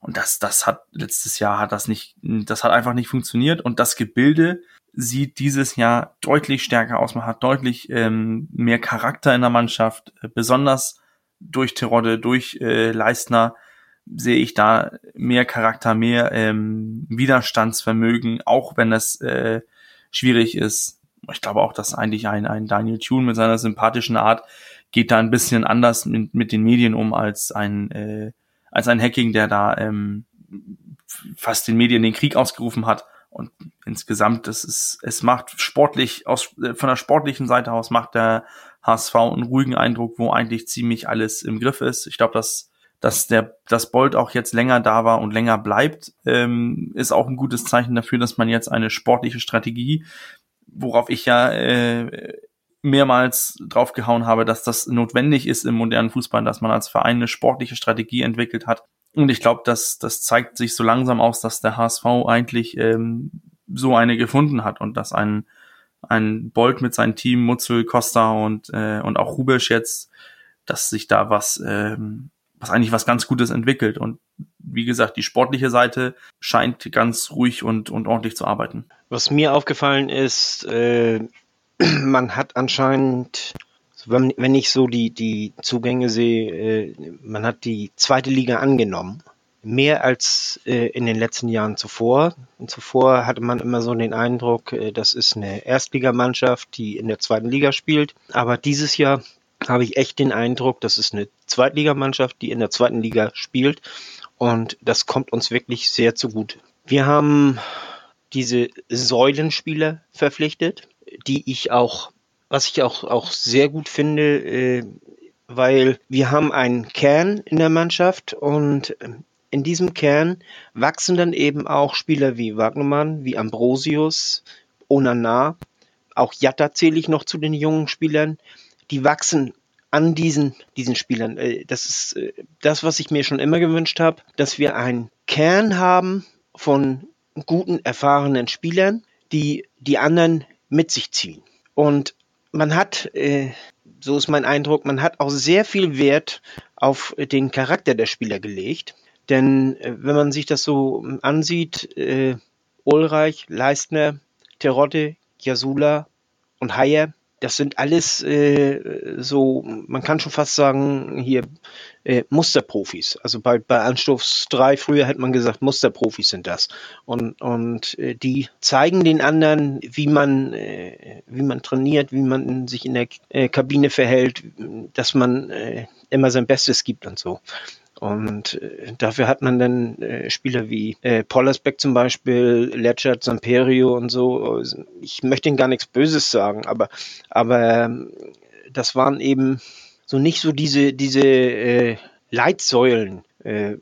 C: Und das, das hat letztes Jahr hat das nicht, das hat einfach nicht funktioniert. Und das Gebilde sieht dieses Jahr deutlich stärker aus. Man hat deutlich ähm, mehr Charakter in der Mannschaft, äh, besonders durch Terodde, durch äh, Leistner sehe ich da mehr Charakter, mehr ähm, Widerstandsvermögen, auch wenn es äh, schwierig ist, ich glaube auch, dass eigentlich ein, ein Daniel Thune mit seiner sympathischen Art geht da ein bisschen anders mit, mit den Medien um als ein, äh, als ein Hacking, der da ähm, fast den Medien den Krieg ausgerufen hat. Und insgesamt, das ist, es macht sportlich, aus, äh, von der sportlichen Seite aus macht der HSV einen ruhigen Eindruck, wo eigentlich ziemlich alles im Griff ist. Ich glaube, dass, dass der, dass Bolt auch jetzt länger da war und länger bleibt, ähm, ist auch ein gutes Zeichen dafür, dass man jetzt eine sportliche Strategie worauf ich ja äh, mehrmals draufgehauen habe, dass das notwendig ist im modernen Fußball, dass man als Verein eine sportliche Strategie entwickelt hat. Und ich glaube, dass das zeigt sich so langsam aus, dass der HSV eigentlich ähm, so eine gefunden hat und dass ein ein Bolt mit seinem Team, Mutzel, Costa und äh, und auch Rubisch jetzt, dass sich da was ähm, was eigentlich was ganz Gutes entwickelt. Und wie gesagt, die sportliche Seite scheint ganz ruhig und, und ordentlich zu arbeiten.
D: Was mir aufgefallen ist, äh, man hat anscheinend, wenn, wenn ich so die, die Zugänge sehe, äh, man hat die zweite Liga angenommen. Mehr als äh, in den letzten Jahren zuvor. Und zuvor hatte man immer so den Eindruck, äh, das ist eine Erstligamannschaft, die in der zweiten Liga spielt. Aber dieses Jahr habe ich echt den Eindruck, das ist eine Zweitligamannschaft, die in der zweiten Liga spielt und das kommt uns wirklich sehr zugute. Wir haben diese Säulenspieler verpflichtet, die ich auch was ich auch, auch sehr gut finde, äh, weil wir haben einen Kern in der Mannschaft und in diesem Kern wachsen dann eben auch Spieler wie Wagnermann, wie Ambrosius, Onana, auch Jatta zähle ich noch zu den jungen Spielern, die wachsen an diesen, diesen Spielern. Äh, das ist äh, das, was ich mir schon immer gewünscht habe, dass wir einen Kern haben von guten, erfahrenen Spielern, die die anderen mit sich ziehen. Und man hat, äh, so ist mein Eindruck, man hat auch sehr viel Wert auf den Charakter der Spieler gelegt. Denn wenn man sich das so ansieht, Ulreich, Leistner, Terodde, Jasula und Hayer, das sind alles äh, so, man kann schon fast sagen, hier äh, Musterprofis. Also bei, bei Anstoß 3 früher hätte man gesagt, Musterprofis sind das. Und, und äh, die zeigen den anderen, wie man, äh, wie man trainiert, wie man sich in der äh, Kabine verhält, dass man äh, immer sein Bestes gibt und so. Und äh, dafür hat man dann äh, Spieler wie äh, Pollersbeck zum Beispiel, Ledgert, Samperio und so. Ich möchte ihnen gar nichts Böses sagen, aber, aber ähm, das waren eben so nicht so diese, diese äh, Leitsäulen, äh,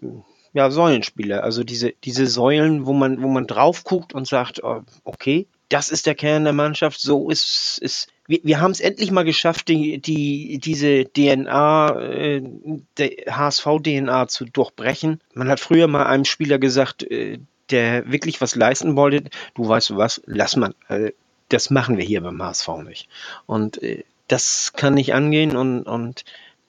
D: ja, Säulenspieler. Also diese, diese Säulen, wo man, wo man drauf guckt und sagt, oh, okay, das ist der Kern der Mannschaft, so ist, ist wir, wir haben es endlich mal geschafft, die, die, diese DNA, äh, HSV-DNA zu durchbrechen. Man hat früher mal einem Spieler gesagt, äh, der wirklich was leisten wollte, du weißt was, lass mal, äh, das machen wir hier beim HSV nicht. Und äh, das kann nicht angehen und, und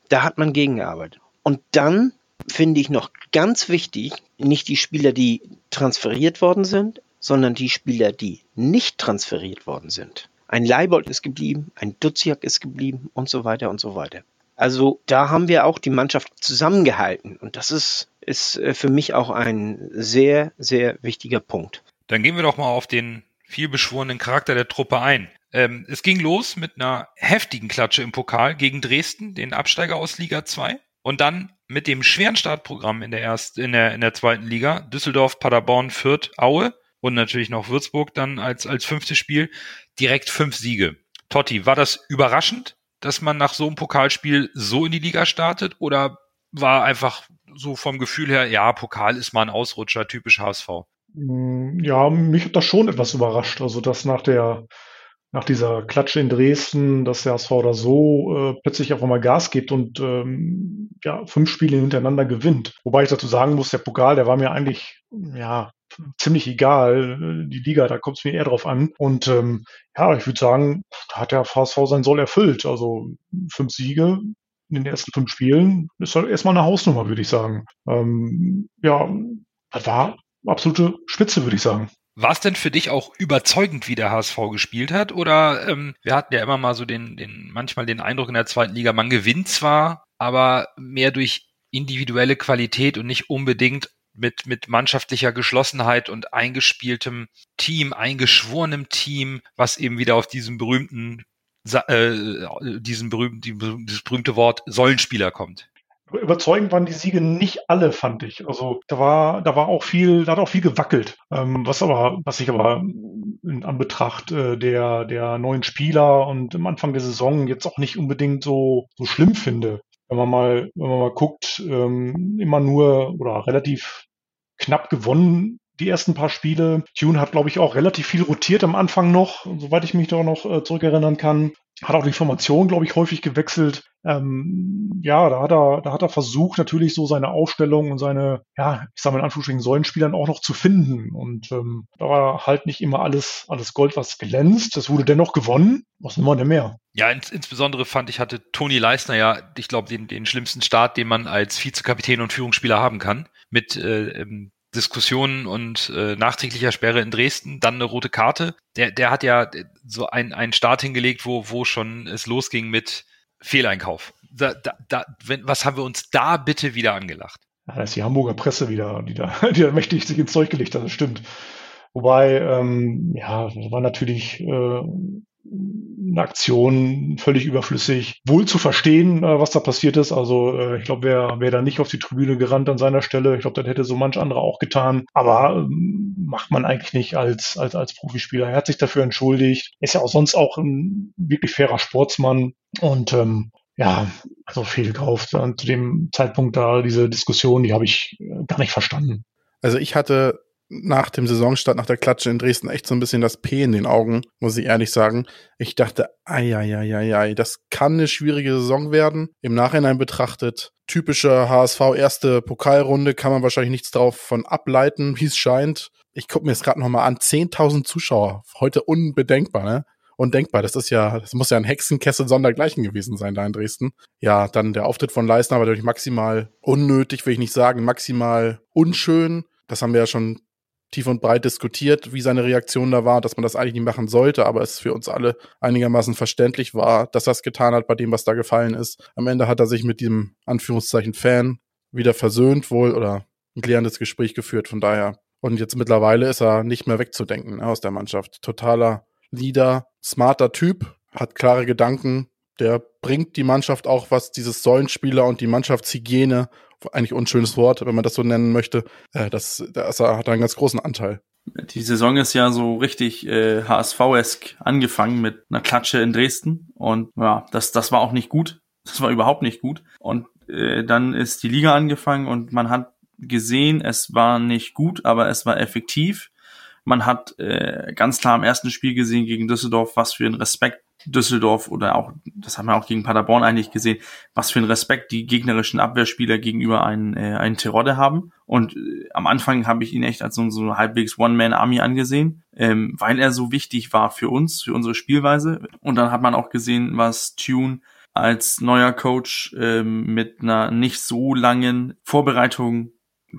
D: da hat man gegengearbeitet. Und dann finde ich noch ganz wichtig, nicht die Spieler, die transferiert worden sind, sondern die Spieler, die nicht transferiert worden sind. Ein Leibold ist geblieben, ein Duziak ist geblieben und so weiter und so weiter. Also da haben wir auch die Mannschaft zusammengehalten und das ist, ist äh, für mich auch ein sehr, sehr wichtiger Punkt.
B: Dann gehen wir doch mal auf den vielbeschworenen Charakter der Truppe ein. Ähm, es ging los mit einer heftigen Klatsche im Pokal gegen Dresden, den Absteiger aus Liga 2. Und dann mit dem schweren Startprogramm in der, ersten, in der, in der zweiten Liga, Düsseldorf, Paderborn, Fürth, Aue und natürlich noch Würzburg dann als, als fünftes Spiel, direkt fünf Siege. Totti, war das überraschend, dass man nach so einem Pokalspiel so in die Liga startet oder war einfach so vom Gefühl her, ja, Pokal ist mal ein Ausrutscher, typisch HSV?
G: Mm, ja, mich hat das schon etwas überrascht. Also, dass nach der, nach dieser Klatsche in Dresden, dass der HSV da so äh, plötzlich auf einmal Gas gibt und ähm, ja, fünf Spiele hintereinander gewinnt. Wobei ich dazu sagen muss, der Pokal, der war mir eigentlich, ja, ziemlich egal. Die Liga, da kommt es mir eher drauf an. Und ähm, ja, ich würde sagen, da hat der VSV sein Soll erfüllt. Also fünf Siege in den ersten fünf Spielen ist halt erstmal eine Hausnummer, würde ich sagen. Ähm, ja, das war absolute Spitze, würde ich sagen.
B: War es denn für dich auch überzeugend, wie der HSV gespielt hat? Oder ähm, wir hatten ja immer mal so den, den, manchmal den Eindruck in der zweiten Liga, man gewinnt zwar, aber mehr durch individuelle Qualität und nicht unbedingt mit, mit mannschaftlicher Geschlossenheit und eingespieltem Team, eingeschworenem Team, was eben wieder auf diesen berühmten, äh, diesen berühmten, dieses berühmte Wort Säulenspieler kommt.
G: Überzeugend waren die Siege nicht alle, fand ich. Also da war, da war auch viel, da hat auch viel gewackelt. Ähm, was aber, was ich aber in Anbetracht äh, der, der neuen Spieler und am Anfang der Saison jetzt auch nicht unbedingt so, so schlimm finde. Wenn man mal, wenn man mal guckt, ähm, immer nur oder relativ knapp gewonnen, die ersten paar Spiele. Tune hat, glaube ich, auch relativ viel rotiert am Anfang noch, soweit ich mich da noch äh, zurückerinnern kann. Hat auch die Formation, glaube ich, häufig gewechselt. Ähm, ja, da hat er, da hat er versucht, natürlich so seine Aufstellung und seine, ja, ich sage mal in Anführungsstrichen, Säulenspielern auch noch zu finden. Und ähm, da war halt nicht immer alles, alles Gold, was glänzt. Das wurde dennoch gewonnen. Was nimmer denn mehr?
B: Ja, ins, insbesondere fand ich, hatte Toni Leisner ja, ich glaube, den, den schlimmsten Start, den man als Vizekapitän und Führungsspieler haben kann mit äh, ähm, Diskussionen und äh, nachträglicher Sperre in Dresden, dann eine rote Karte. Der, der hat ja so ein, einen Start hingelegt, wo, wo schon es losging mit Fehleinkauf. Da, da, da, wenn, was haben wir uns da bitte wieder angelacht?
G: Ja, das ist die Hamburger Presse wieder, die da, die da mächtig sich ins Zeug gelegt hat, das stimmt. Wobei, ähm, ja, war natürlich äh, eine Aktion völlig überflüssig. Wohl zu verstehen, äh, was da passiert ist. Also äh, ich glaube, wer, wer da nicht auf die Tribüne gerannt an seiner Stelle, ich glaube, das hätte so manch andere auch getan. Aber ähm, macht man eigentlich nicht als, als, als Profispieler. Er hat sich dafür entschuldigt. Ist ja auch sonst auch ein wirklich fairer Sportsmann. Und ähm, ja, also viel drauf. Zu dem Zeitpunkt da, diese Diskussion, die habe ich äh, gar nicht verstanden.
A: Also ich hatte nach dem Saisonstart, nach der Klatsche in Dresden echt so ein bisschen das P in den Augen, muss ich ehrlich sagen. Ich dachte, ei, ei, ei, ei, das kann eine schwierige Saison werden. Im Nachhinein betrachtet, typische HSV erste Pokalrunde, kann man wahrscheinlich nichts drauf von ableiten, wie es scheint. Ich gucke mir das gerade nochmal an, 10.000 Zuschauer, heute unbedenkbar, ne? Undenkbar, das ist ja, das muss ja ein Hexenkessel sondergleichen gewesen sein da in Dresden. Ja, dann der Auftritt von Leisner war natürlich maximal unnötig, will ich nicht sagen, maximal unschön. Das haben wir ja schon tief und breit diskutiert, wie seine Reaktion da war, dass man das eigentlich nicht machen sollte, aber es für uns alle einigermaßen verständlich war, dass er es getan hat bei dem, was da gefallen ist. Am Ende hat er sich mit diesem Anführungszeichen Fan wieder versöhnt wohl oder ein klärendes Gespräch geführt, von daher. Und jetzt mittlerweile ist er nicht mehr wegzudenken ne, aus der Mannschaft. Totaler Leader, smarter Typ, hat klare Gedanken, der bringt die Mannschaft auch was, dieses Säulenspieler und die Mannschaftshygiene eigentlich unschönes Wort, wenn man das so nennen möchte. Äh, das, das hat einen ganz großen Anteil.
C: Die Saison ist ja so richtig äh, HSV-esk angefangen mit einer Klatsche in Dresden. Und ja, das, das war auch nicht gut. Das war überhaupt nicht gut. Und äh, dann ist die Liga angefangen und man hat gesehen, es war nicht gut, aber es war effektiv. Man hat äh, ganz klar im ersten Spiel gesehen gegen Düsseldorf, was für ein Respekt Düsseldorf oder auch, das haben wir auch gegen Paderborn eigentlich gesehen, was für ein Respekt die gegnerischen Abwehrspieler gegenüber einen, äh, einen Terodde haben. Und äh, am Anfang habe ich ihn echt als so, so halbwegs One-Man-Army angesehen, ähm, weil er so wichtig war für uns, für unsere Spielweise. Und dann hat man auch gesehen, was Tune als neuer Coach ähm, mit einer nicht so langen Vorbereitung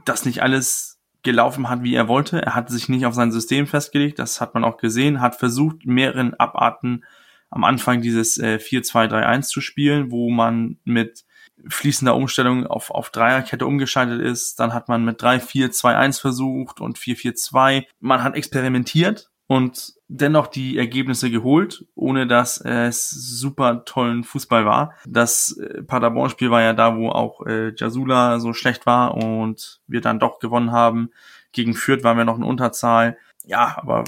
C: das nicht alles gelaufen hat, wie er wollte. Er hat sich nicht auf sein System festgelegt, das hat man auch gesehen, hat versucht, mehreren Abarten am Anfang dieses äh, 4-2-3-1 zu spielen, wo man mit fließender Umstellung auf, auf Dreierkette umgeschaltet ist. Dann hat man mit 3-4-2-1 versucht und 4-4-2. Man hat experimentiert und dennoch die Ergebnisse geholt, ohne dass es super tollen Fußball war. Das äh, Paderborn-Spiel war ja da, wo auch äh, Jasula so schlecht war und wir dann doch gewonnen haben. Gegen Fürth waren wir noch in Unterzahl ja, aber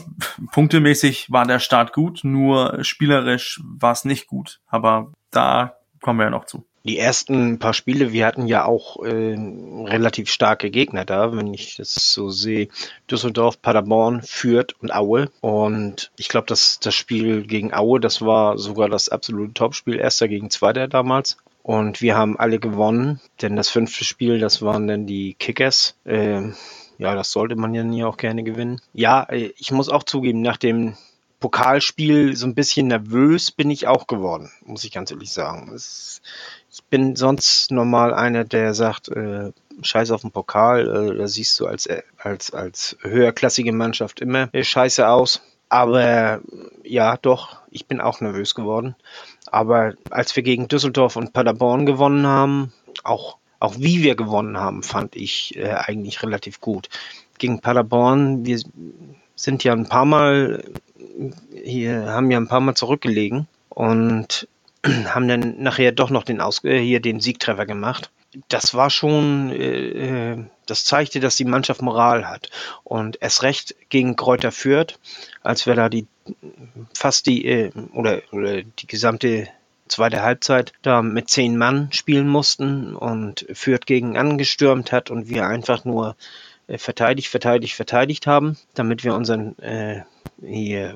C: punktemäßig war der Start gut, nur spielerisch war es nicht gut. Aber da kommen wir ja noch zu.
D: Die ersten paar Spiele, wir hatten ja auch äh, relativ starke Gegner da, wenn ich das so sehe. Düsseldorf, Paderborn, Fürth und Aue. Und ich glaube, dass das Spiel gegen Aue, das war sogar das absolute Topspiel, erster gegen zweiter damals. Und wir haben alle gewonnen, denn das fünfte Spiel, das waren dann die Kickers. Äh, ja, das sollte man ja nie auch gerne gewinnen. Ja, äh, ich muss auch zugeben, nach dem Pokalspiel so ein bisschen nervös bin ich auch geworden, muss ich ganz ehrlich sagen. Es, ich bin sonst normal einer, der sagt, äh, scheiß auf den Pokal, äh, da siehst du als, äh, als, als höherklassige Mannschaft immer äh, scheiße aus. Aber ja, doch, ich bin auch nervös geworden. Aber als wir gegen Düsseldorf und Paderborn gewonnen haben, auch auch wie wir gewonnen haben, fand ich äh, eigentlich relativ gut. Gegen Paderborn, wir sind ja ein paar Mal hier, haben ja ein paar Mal zurückgelegen und haben dann nachher doch noch den Aus äh, hier den Siegtreffer gemacht. Das war schon, äh, äh, das zeigte, dass die Mannschaft Moral hat. Und erst recht gegen Kräuter Fürth, als wir da die fast die äh, oder, oder die gesamte zweite Halbzeit da mit zehn Mann spielen mussten und Fürth gegen angestürmt hat und wir einfach nur äh, verteidigt, verteidigt, verteidigt haben, damit wir unseren äh,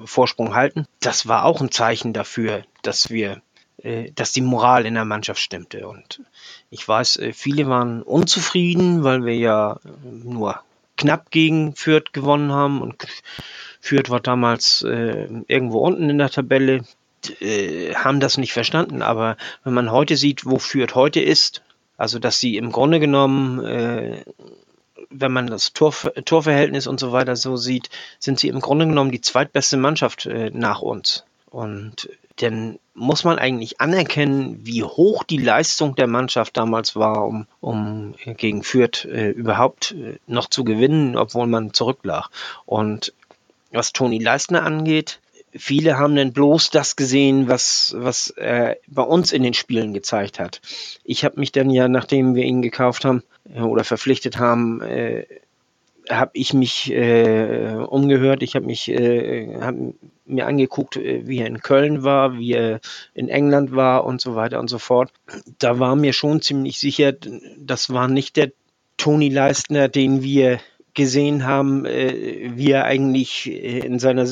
D: Vorsprung halten. Das war auch ein Zeichen dafür, dass wir äh, dass die Moral in der Mannschaft stimmte. Und ich weiß, äh, viele waren unzufrieden, weil wir ja nur knapp gegen Fürth gewonnen haben und Fürth war damals äh, irgendwo unten in der Tabelle äh, haben das nicht verstanden. Aber wenn man heute sieht, wo Fürth heute ist, also dass sie im Grunde genommen, äh, wenn man das Tor, Torverhältnis und so weiter so sieht, sind sie im Grunde genommen die zweitbeste Mannschaft äh, nach uns. Und dann muss man eigentlich anerkennen, wie hoch die Leistung der Mannschaft damals war, um, um gegen Fürth äh, überhaupt äh, noch zu gewinnen, obwohl man zurücklag. Und was Toni Leistner angeht, viele haben dann bloß das gesehen, was, was er bei uns in den Spielen gezeigt hat. Ich habe mich dann ja, nachdem wir ihn gekauft haben äh, oder verpflichtet haben, äh, habe ich mich äh, umgehört. Ich habe mich äh, hab mir angeguckt, äh, wie er in Köln war, wie er in England war und so weiter und so fort. Da war mir schon ziemlich sicher, das war nicht der Toni Leistner, den wir gesehen haben, äh, wie er eigentlich äh, in seiner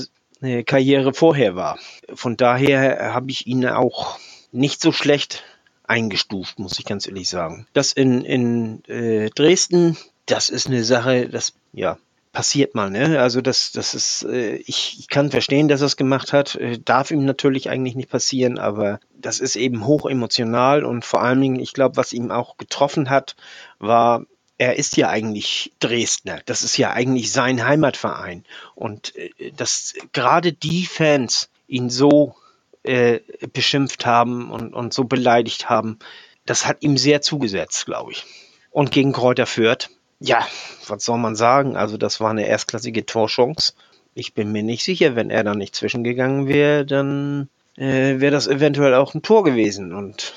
D: Karriere vorher war. Von daher habe ich ihn auch nicht so schlecht eingestuft, muss ich ganz ehrlich sagen. Das in, in äh, Dresden, das ist eine Sache, das ja passiert mal, ne? Also das, das ist, äh, ich, ich kann verstehen, dass er es gemacht hat. Äh, darf ihm natürlich eigentlich nicht passieren, aber das ist eben hoch emotional und vor allen Dingen, ich glaube, was ihm auch getroffen hat, war er ist ja eigentlich Dresdner. Das ist ja eigentlich sein Heimatverein. Und äh, dass gerade die Fans ihn so äh, beschimpft haben und, und so beleidigt haben, das hat ihm sehr zugesetzt, glaube ich. Und gegen Kräuter Fürth, ja, was soll man sagen? Also das war eine erstklassige Torchance. Ich bin mir nicht sicher, wenn er da nicht zwischengegangen wäre, dann äh, wäre das eventuell auch ein Tor gewesen. Und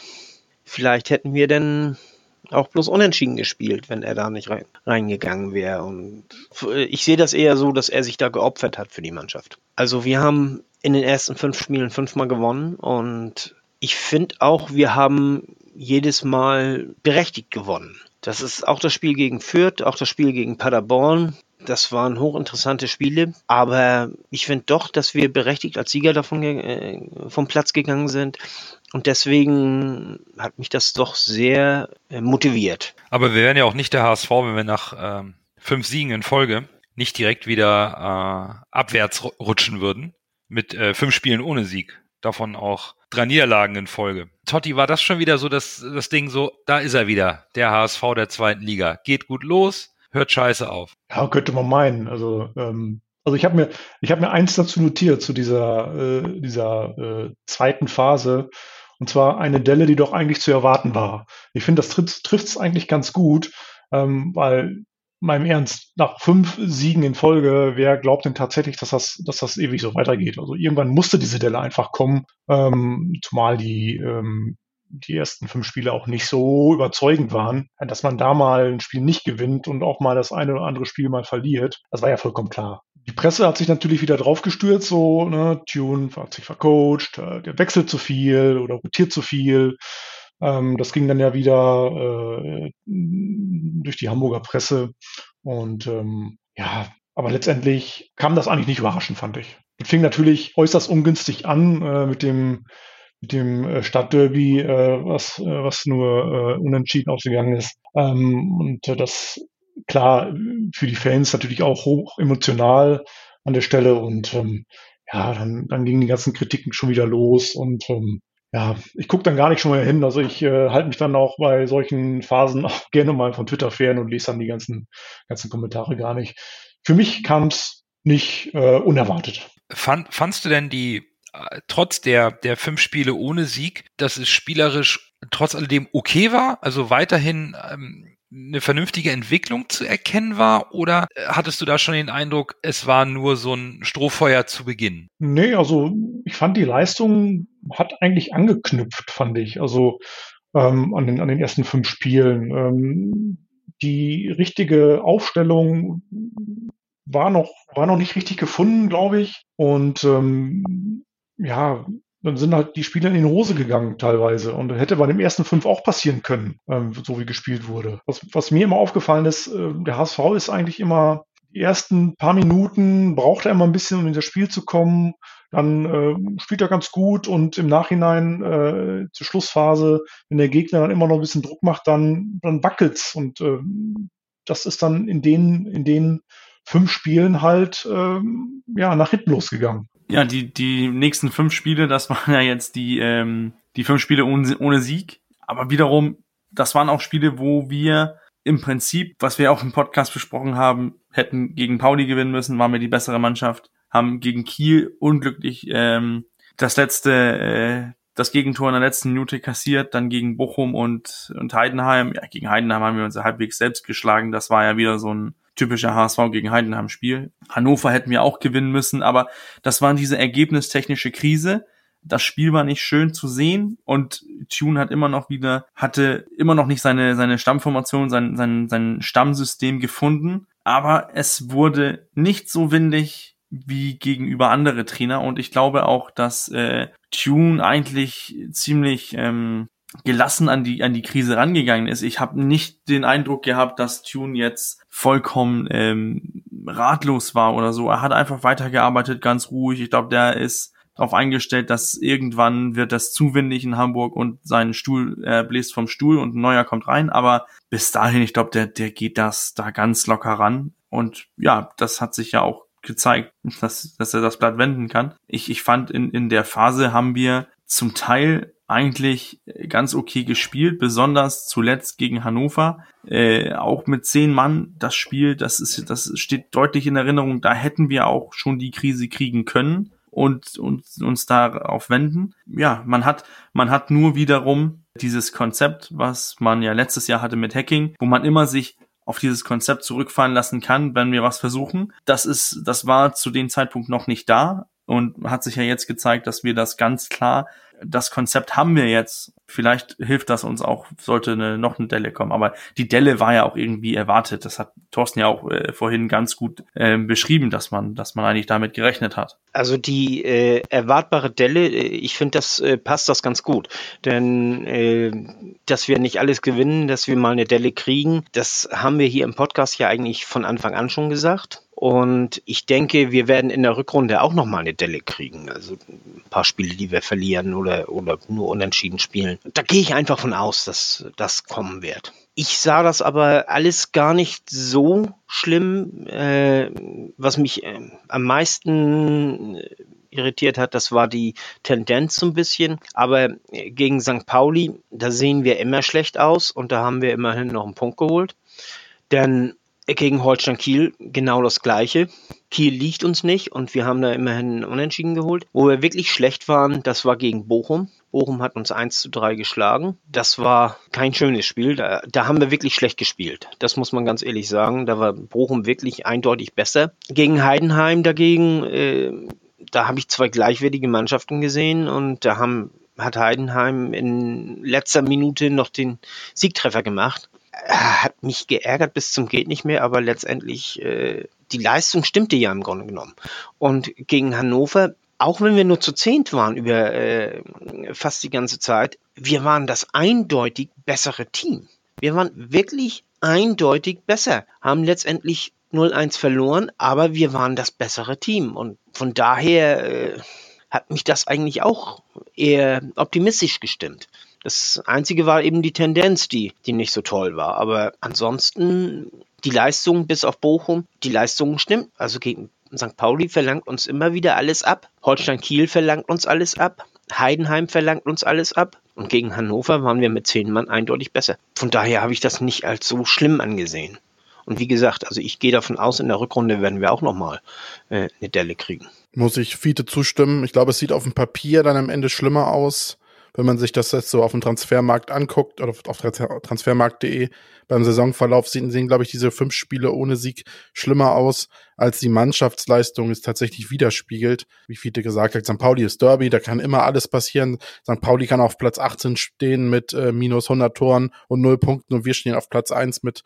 D: vielleicht hätten wir dann auch bloß unentschieden gespielt, wenn er da nicht rein, reingegangen wäre. Und ich sehe das eher so, dass er sich da geopfert hat für die Mannschaft. Also wir haben in den ersten fünf Spielen fünfmal gewonnen und ich finde auch, wir haben jedes Mal berechtigt gewonnen. Das ist auch das Spiel gegen Fürth, auch das Spiel gegen Paderborn. Das waren hochinteressante Spiele, aber ich finde doch, dass wir berechtigt als Sieger davon äh, vom Platz gegangen sind. Und deswegen hat mich das doch sehr äh, motiviert.
B: Aber wir wären ja auch nicht der HSV, wenn wir nach ähm, fünf Siegen in Folge nicht direkt wieder äh, abwärts rutschen würden mit äh, fünf Spielen ohne Sieg. Davon auch drei Niederlagen in Folge. Totti, war das schon wieder so das, das Ding so, da ist er wieder, der HSV der zweiten Liga. Geht gut los, hört scheiße auf.
G: Ja, könnte man meinen. Also, ähm, also ich habe mir, ich habe mir eins dazu notiert zu dieser, äh, dieser äh, zweiten Phase. Und zwar eine Delle, die doch eigentlich zu erwarten war. Ich finde, das trifft es eigentlich ganz gut, ähm, weil meinem Ernst, nach fünf Siegen in Folge, wer glaubt denn tatsächlich, dass das, dass das ewig so weitergeht? Also irgendwann musste diese Delle einfach kommen, ähm, zumal die, ähm, die ersten fünf Spiele auch nicht so überzeugend waren, dass man da mal ein Spiel nicht gewinnt und auch mal das eine oder andere Spiel mal verliert. Das war ja vollkommen klar. Die Presse hat sich natürlich wieder draufgestürzt, so, ne, Tune hat sich vercoacht, äh, der wechselt zu viel oder rotiert zu viel. Ähm, das ging dann ja wieder äh, durch die Hamburger Presse. Und ähm, ja, aber letztendlich kam das eigentlich nicht überraschend, fand ich. Es fing natürlich äußerst ungünstig an äh, mit dem mit dem äh, Stadtderby, äh, was, was nur unentschieden ausgegangen ist. Ähm, und das klar für die Fans natürlich auch hoch emotional an der Stelle und ähm, ja, dann, dann gingen die ganzen Kritiken schon wieder los und ähm, ja, ich gucke dann gar nicht schon mal hin. Also ich äh, halte mich dann auch bei solchen Phasen auch gerne mal von Twitter fern und lese dann die ganzen, ganzen Kommentare gar nicht. Für mich kam es nicht äh, unerwartet.
B: Fand, fandst du denn die, äh, trotz der, der fünf Spiele ohne Sieg, dass es spielerisch trotz alledem okay war? Also weiterhin ähm, eine vernünftige Entwicklung zu erkennen war oder äh, hattest du da schon den Eindruck, es war nur so ein Strohfeuer zu Beginn?
G: Nee, also ich fand die Leistung hat eigentlich angeknüpft, fand ich. Also ähm, an, den, an den ersten fünf Spielen. Ähm, die richtige Aufstellung war noch, war noch nicht richtig gefunden, glaube ich. Und ähm, ja, dann sind halt die Spieler in die Hose gegangen teilweise. Und hätte bei dem ersten fünf auch passieren können, ähm, so wie gespielt wurde. Was, was mir immer aufgefallen ist, äh, der HSV ist eigentlich immer die ersten paar Minuten braucht er immer ein bisschen, um in das Spiel zu kommen. Dann äh, spielt er ganz gut und im Nachhinein äh, zur Schlussphase, wenn der Gegner dann immer noch ein bisschen Druck macht, dann, dann wackelt's. Und äh, das ist dann in den, in den fünf Spielen halt ähm, ja, nach hinten losgegangen.
C: Ja, die, die nächsten fünf Spiele, das waren ja jetzt die, ähm, die fünf Spiele ohne, ohne Sieg. Aber wiederum, das waren auch Spiele, wo wir im Prinzip, was wir auch im Podcast besprochen haben, hätten gegen Pauli gewinnen müssen, waren wir die bessere Mannschaft, haben gegen Kiel unglücklich ähm, das letzte, äh, das Gegentor in der letzten Minute kassiert, dann gegen Bochum und, und Heidenheim. Ja, gegen Heidenheim haben wir uns halbwegs selbst geschlagen. Das war ja wieder so ein typische HSV gegen Heidenheim Spiel. Hannover hätten wir auch gewinnen müssen, aber das war diese ergebnistechnische Krise. Das Spiel war nicht schön zu sehen und Tune hat immer noch wieder, hatte immer noch nicht seine, seine Stammformation, sein, sein, sein Stammsystem gefunden. Aber es wurde nicht so windig wie gegenüber andere Trainer und ich glaube auch, dass äh, Tune eigentlich ziemlich ähm, gelassen an die an die Krise rangegangen ist. Ich habe nicht den Eindruck gehabt, dass Tune jetzt vollkommen ähm, ratlos war oder so. Er hat einfach weitergearbeitet, ganz ruhig. Ich glaube, der ist darauf eingestellt, dass irgendwann wird das zu windig in Hamburg und sein Stuhl äh, bläst vom Stuhl und ein neuer kommt rein. Aber bis dahin, ich glaube, der der geht das da ganz locker ran. Und ja, das hat sich ja auch gezeigt, dass, dass er das Blatt wenden kann. Ich, ich fand, in, in der Phase haben wir zum Teil eigentlich ganz okay gespielt, besonders zuletzt gegen Hannover. Äh, auch mit zehn Mann das Spiel, das ist, das steht deutlich in Erinnerung. Da hätten wir auch schon die Krise kriegen können und, und uns darauf wenden. Ja, man hat, man hat nur wiederum dieses Konzept, was man ja letztes Jahr hatte mit Hacking, wo man immer sich auf dieses Konzept zurückfallen lassen kann, wenn wir was versuchen. Das ist, das war zu dem Zeitpunkt noch nicht da und hat sich ja jetzt gezeigt, dass wir das ganz klar das Konzept haben wir jetzt. Vielleicht hilft das uns auch, sollte eine, noch eine Delle kommen. Aber die Delle war ja auch irgendwie erwartet. Das hat Thorsten ja auch äh, vorhin ganz gut äh, beschrieben, dass man, dass man eigentlich damit gerechnet hat.
D: Also die äh, erwartbare Delle, äh, ich finde, das äh, passt das ganz gut. Denn äh, dass wir nicht alles gewinnen, dass wir mal eine Delle kriegen, das haben wir hier im Podcast ja eigentlich von Anfang an schon gesagt. Und ich denke, wir werden in der Rückrunde auch nochmal eine Delle kriegen. Also ein paar Spiele, die wir verlieren oder, oder nur unentschieden spielen. Da gehe ich einfach von aus, dass das kommen wird. Ich sah das aber alles gar nicht so schlimm. Äh, was mich äh, am meisten irritiert hat, das war die Tendenz so ein bisschen. Aber gegen St. Pauli, da sehen wir immer schlecht aus und da haben wir immerhin noch einen Punkt geholt. Denn gegen Holstein Kiel genau das Gleiche. Kiel liegt uns nicht und wir haben da immerhin Unentschieden geholt. Wo wir wirklich schlecht waren, das war gegen Bochum. Bochum hat uns 1 zu 3 geschlagen. Das war kein schönes Spiel. Da, da haben wir wirklich schlecht gespielt. Das muss man ganz ehrlich sagen. Da war Bochum wirklich eindeutig besser. Gegen Heidenheim dagegen, äh, da habe ich zwei gleichwertige Mannschaften gesehen und da haben hat Heidenheim in letzter Minute noch den Siegtreffer gemacht hat mich geärgert bis zum geht nicht mehr, aber letztendlich äh, die Leistung stimmte ja im Grunde genommen. Und gegen Hannover, auch wenn wir nur zu zehnt waren über äh, fast die ganze Zeit, wir waren das eindeutig bessere Team. Wir waren wirklich eindeutig besser, haben letztendlich 0-1 verloren, aber wir waren das bessere Team. Und von daher äh, hat mich das eigentlich auch eher optimistisch gestimmt. Das Einzige war eben die Tendenz, die, die nicht so toll war. Aber ansonsten die Leistung bis auf Bochum, die Leistung stimmt. Also gegen St. Pauli verlangt uns immer wieder alles ab. Holstein Kiel verlangt uns alles ab. Heidenheim verlangt uns alles ab. Und gegen Hannover waren wir mit zehn Mann eindeutig besser. Von daher habe ich das nicht als so schlimm angesehen. Und wie gesagt, also ich gehe davon aus, in der Rückrunde werden wir auch nochmal äh, eine Delle kriegen.
A: Muss ich Fiete zustimmen. Ich glaube, es sieht auf dem Papier dann am Ende schlimmer aus wenn man sich das jetzt so auf dem Transfermarkt anguckt oder auf transfermarkt.de beim Saisonverlauf sehen, sehen, glaube ich, diese fünf Spiele ohne Sieg schlimmer aus, als die Mannschaftsleistung es tatsächlich widerspiegelt. Wie Fiete gesagt hat, St. Pauli ist Derby, da kann immer alles passieren. St. Pauli kann auf Platz 18 stehen mit äh, minus 100 Toren und 0 Punkten und wir stehen auf Platz 1 mit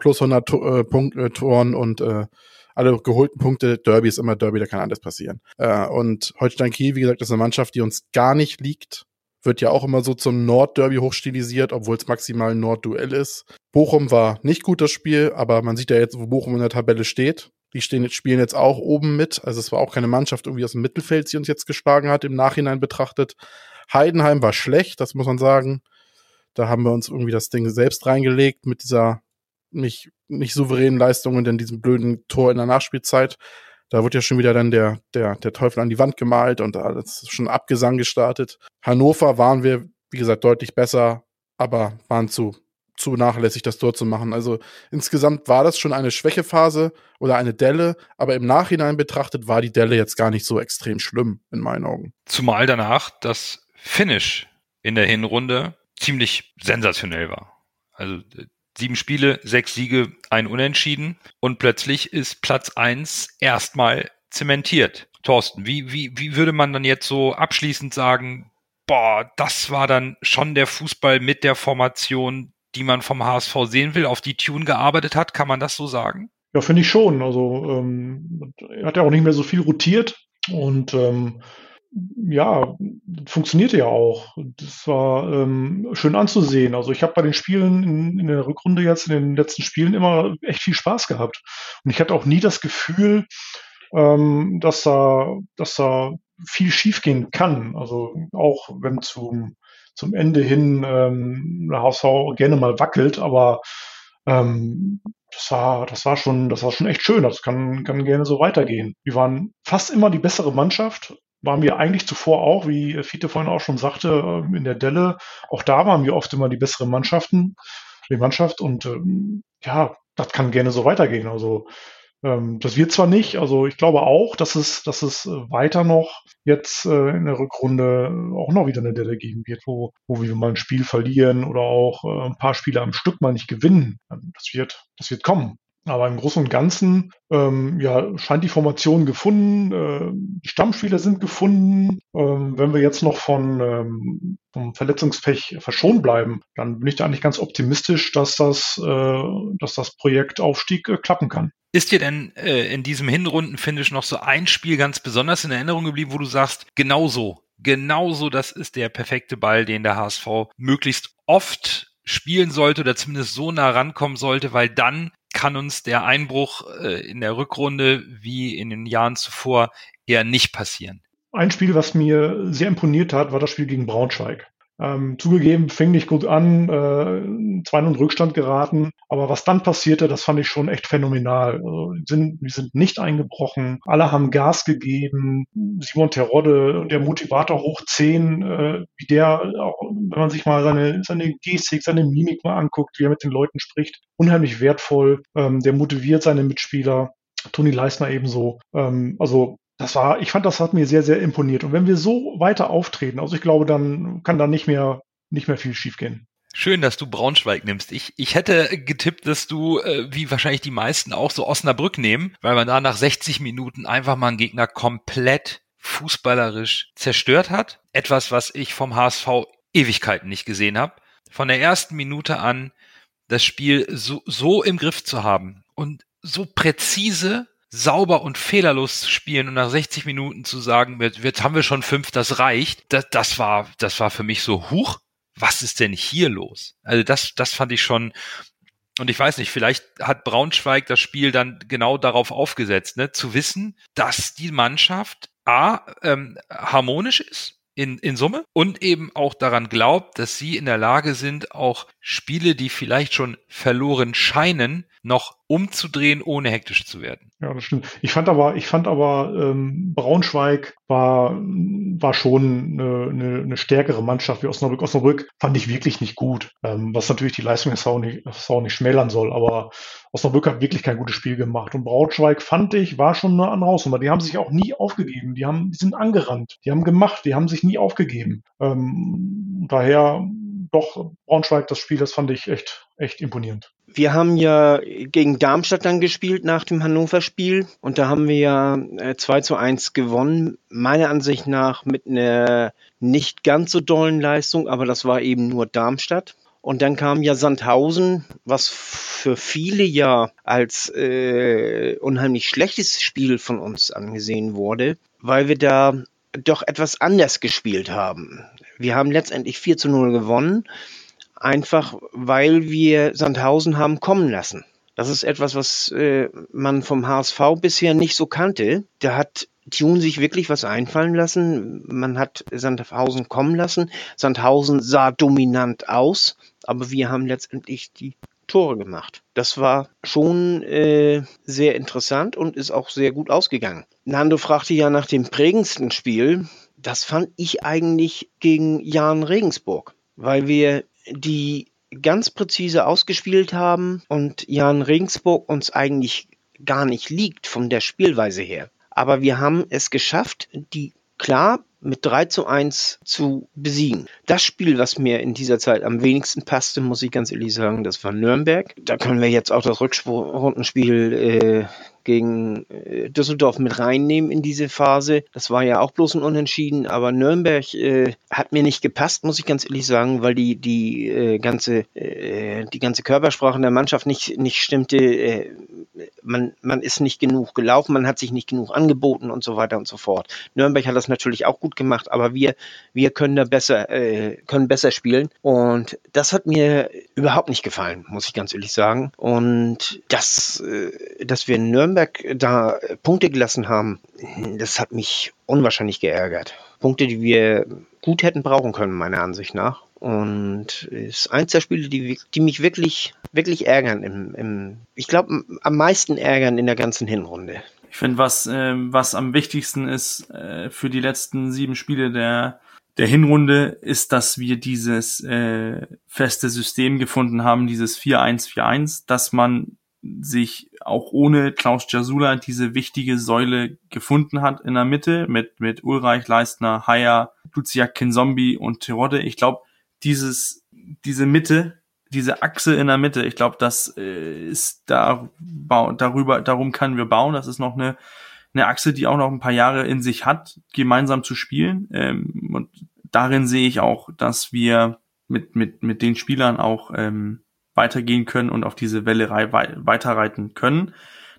A: plus 100 to äh, Punkt, äh, Toren und äh, alle geholten Punkte. Derby ist immer Derby, da kann alles passieren. Äh, und Holstein Kiel, wie gesagt, ist eine Mannschaft, die uns gar nicht liegt wird ja auch immer so zum Nordderby hochstilisiert, obwohl es maximal ein Nordduell ist. Bochum war nicht gut das Spiel, aber man sieht ja jetzt, wo Bochum in der Tabelle steht. Die stehen jetzt, spielen jetzt auch oben mit. Also es war auch keine Mannschaft irgendwie aus dem Mittelfeld, die uns jetzt geschlagen hat, im Nachhinein betrachtet. Heidenheim war schlecht, das muss man sagen. Da haben wir uns irgendwie das Ding selbst reingelegt mit dieser nicht, nicht souveränen Leistung und dann diesem blöden Tor in der Nachspielzeit. Da wird ja schon wieder dann der, der, der Teufel an die Wand gemalt und da ist schon Abgesang gestartet. Hannover waren wir, wie gesagt, deutlich besser, aber waren zu, zu nachlässig, das Tor zu machen. Also insgesamt war das schon eine Schwächephase oder eine Delle, aber im Nachhinein betrachtet war die Delle jetzt gar nicht so extrem schlimm, in meinen Augen.
B: Zumal danach das Finish in der Hinrunde ziemlich sensationell war. Also Sieben Spiele, sechs Siege, ein Unentschieden und plötzlich ist Platz eins erstmal zementiert. Thorsten, wie, wie, wie würde man dann jetzt so abschließend sagen, boah, das war dann schon der Fußball mit der Formation, die man vom HSV sehen will, auf die Tune gearbeitet hat? Kann man das so sagen?
G: Ja, finde ich schon. Also ähm, er hat ja auch nicht mehr so viel rotiert und ähm, ja, funktionierte ja auch. Das war ähm, schön anzusehen. Also ich habe bei den Spielen in, in, der Rückrunde jetzt, in den letzten Spielen immer echt viel Spaß gehabt. Und ich hatte auch nie das Gefühl, ähm, dass da, dass da viel schiefgehen kann. Also auch wenn zum, zum Ende hin ähm, der HSV gerne mal wackelt, aber ähm, das war, das war schon, das war schon echt schön. Das kann, kann gerne so weitergehen. Wir waren fast immer die bessere Mannschaft. Waren wir eigentlich zuvor auch, wie Fiete vorhin auch schon sagte, ähm, in der Delle. Auch da waren wir oft immer die besseren Mannschaften, die Mannschaft. Und ähm, ja, das kann gerne so weitergehen. Also ähm, das wird zwar nicht, also ich glaube auch, dass es, dass es weiter noch jetzt äh, in der Rückrunde auch noch wieder eine Delle geben wird, wo, wo wir mal ein Spiel verlieren oder auch äh, ein paar Spiele am Stück mal nicht gewinnen. Ähm, das wird, das wird kommen. Aber im Großen und Ganzen ähm, ja, scheint die Formation gefunden, äh, die Stammspieler sind gefunden. Ähm, wenn wir jetzt noch von ähm, vom Verletzungspech verschont bleiben, dann bin ich da eigentlich ganz optimistisch, dass das, äh, dass das Projekt Aufstieg äh, klappen kann.
B: Ist dir denn äh, in diesem Hinrundenfinish noch so ein Spiel ganz besonders in Erinnerung geblieben, wo du sagst, genauso, genauso, das ist der perfekte Ball, den der HSV möglichst oft spielen sollte oder zumindest so nah rankommen sollte, weil dann kann uns der Einbruch äh, in der Rückrunde wie in den Jahren zuvor eher nicht passieren.
G: Ein Spiel, was mir sehr imponiert hat, war das Spiel gegen Braunschweig. Ähm, zugegeben, fing nicht gut an, äh, 2 Rückstand geraten. Aber was dann passierte, das fand ich schon echt phänomenal. Also, wir, sind, sind nicht eingebrochen. Alle haben Gas gegeben. Simon Terodde, der Motivator hoch 10, äh, wie der, auch, wenn man sich mal seine, seine Gestik, seine Mimik mal anguckt, wie er mit den Leuten spricht, unheimlich wertvoll. Ähm, der motiviert seine Mitspieler. Toni Leisner ebenso. Ähm, also das war, ich fand, das hat mir sehr, sehr imponiert. Und wenn wir so weiter auftreten, also ich glaube, dann kann da nicht mehr, nicht mehr viel schiefgehen.
B: Schön, dass du Braunschweig nimmst. Ich, ich hätte getippt, dass du, äh, wie wahrscheinlich die meisten auch, so Osnabrück nehmen, weil man da nach 60 Minuten einfach mal einen Gegner komplett fußballerisch zerstört hat. Etwas, was ich vom HSV Ewigkeiten nicht gesehen habe. Von der ersten Minute an das Spiel so, so im Griff zu haben und so präzise sauber und fehlerlos zu spielen und nach 60 Minuten zu sagen, jetzt haben wir schon fünf, das reicht, das, das war, das war für mich so, huch, was ist denn hier los? Also das, das fand ich schon, und ich weiß nicht, vielleicht hat Braunschweig das Spiel dann genau darauf aufgesetzt, ne, zu wissen, dass die Mannschaft A, ähm, harmonisch ist, in, in Summe und eben auch daran glaubt, dass sie in der Lage sind, auch Spiele, die vielleicht schon verloren scheinen, noch umzudrehen, ohne hektisch zu werden.
G: Ja, das stimmt. Ich fand aber, ich fand aber, ähm, Braunschweig war, war schon eine, eine, eine stärkere Mannschaft wie Osnabrück. Osnabrück fand ich wirklich nicht gut, ähm, was natürlich die Leistung des nicht, nicht schmälern soll, aber Osnabrück hat wirklich kein gutes Spiel gemacht. Und Braunschweig fand ich, war schon eine andere Hausnummer. Die haben sich auch nie aufgegeben. Die haben, die sind angerannt. Die haben gemacht. Die haben sich nie aufgegeben. Ähm, daher doch Braunschweig, das Spiel, das fand ich echt, echt imponierend.
D: Wir haben ja gegen Darmstadt dann gespielt nach dem Hannover-Spiel und da haben wir ja 2 äh, zu 1 gewonnen. Meiner Ansicht nach mit einer nicht ganz so dollen Leistung, aber das war eben nur Darmstadt. Und dann kam ja Sandhausen, was für viele ja als äh, unheimlich schlechtes Spiel von uns angesehen wurde, weil wir da doch etwas anders gespielt haben. Wir haben letztendlich 4 zu 0 gewonnen, einfach weil wir Sandhausen haben kommen lassen. Das ist etwas, was äh, man vom HSV bisher nicht so kannte. Da hat Tune sich wirklich was einfallen lassen. Man hat Sandhausen kommen lassen. Sandhausen sah dominant aus, aber wir haben letztendlich die Tore gemacht. Das war schon äh, sehr interessant und ist auch sehr gut ausgegangen. Nando fragte ja nach dem prägendsten Spiel. Das fand ich eigentlich gegen Jan Regensburg, weil wir die ganz präzise ausgespielt haben und Jan Regensburg uns eigentlich gar nicht liegt von der Spielweise her. Aber wir haben es geschafft, die klar mit 3 zu 1 zu besiegen. Das Spiel, was mir in dieser Zeit am wenigsten passte, muss ich ganz ehrlich sagen, das war Nürnberg. Da können wir jetzt auch das Rückrundenspiel äh, gegen äh, Düsseldorf mit reinnehmen in diese Phase. Das war ja auch bloß ein Unentschieden, aber Nürnberg äh, hat mir nicht gepasst, muss ich ganz ehrlich sagen, weil die die äh, ganze äh, die ganze Körpersprache der Mannschaft nicht nicht stimmte. Äh, man man ist nicht genug gelaufen, man hat sich nicht genug angeboten und so weiter und so fort. Nürnberg hat das natürlich auch gut gemacht, aber wir wir können da besser können besser spielen und das hat mir überhaupt nicht gefallen, muss ich ganz ehrlich sagen. Und das dass wir Nürnberg Nürnberg da Punkte gelassen haben, das hat mich unwahrscheinlich geärgert. Punkte, die wir gut hätten brauchen können, meiner Ansicht nach. Und ist eins der Spiele, die, die mich wirklich, wirklich ärgern. Im, im, ich glaube, am meisten ärgern in der ganzen Hinrunde.
C: Ich finde, was, äh, was am wichtigsten ist äh, für die letzten sieben Spiele der, der Hinrunde, ist, dass wir dieses äh, feste System gefunden haben, dieses 4-1-4-1, dass man sich auch ohne Klaus Jasula diese wichtige Säule gefunden hat in der Mitte mit, mit Ulreich, Leistner, Haier, Luciak, Kinzombie und Terodde. Ich glaube, dieses, diese Mitte, diese Achse in der Mitte, ich glaube, das äh, ist da, darüber, darum können wir bauen. Das ist noch eine, eine Achse, die auch noch ein paar Jahre in sich hat, gemeinsam zu spielen. Ähm, und darin sehe ich auch, dass wir mit, mit, mit den Spielern auch ähm, weitergehen können und auf diese Welle weiterreiten können.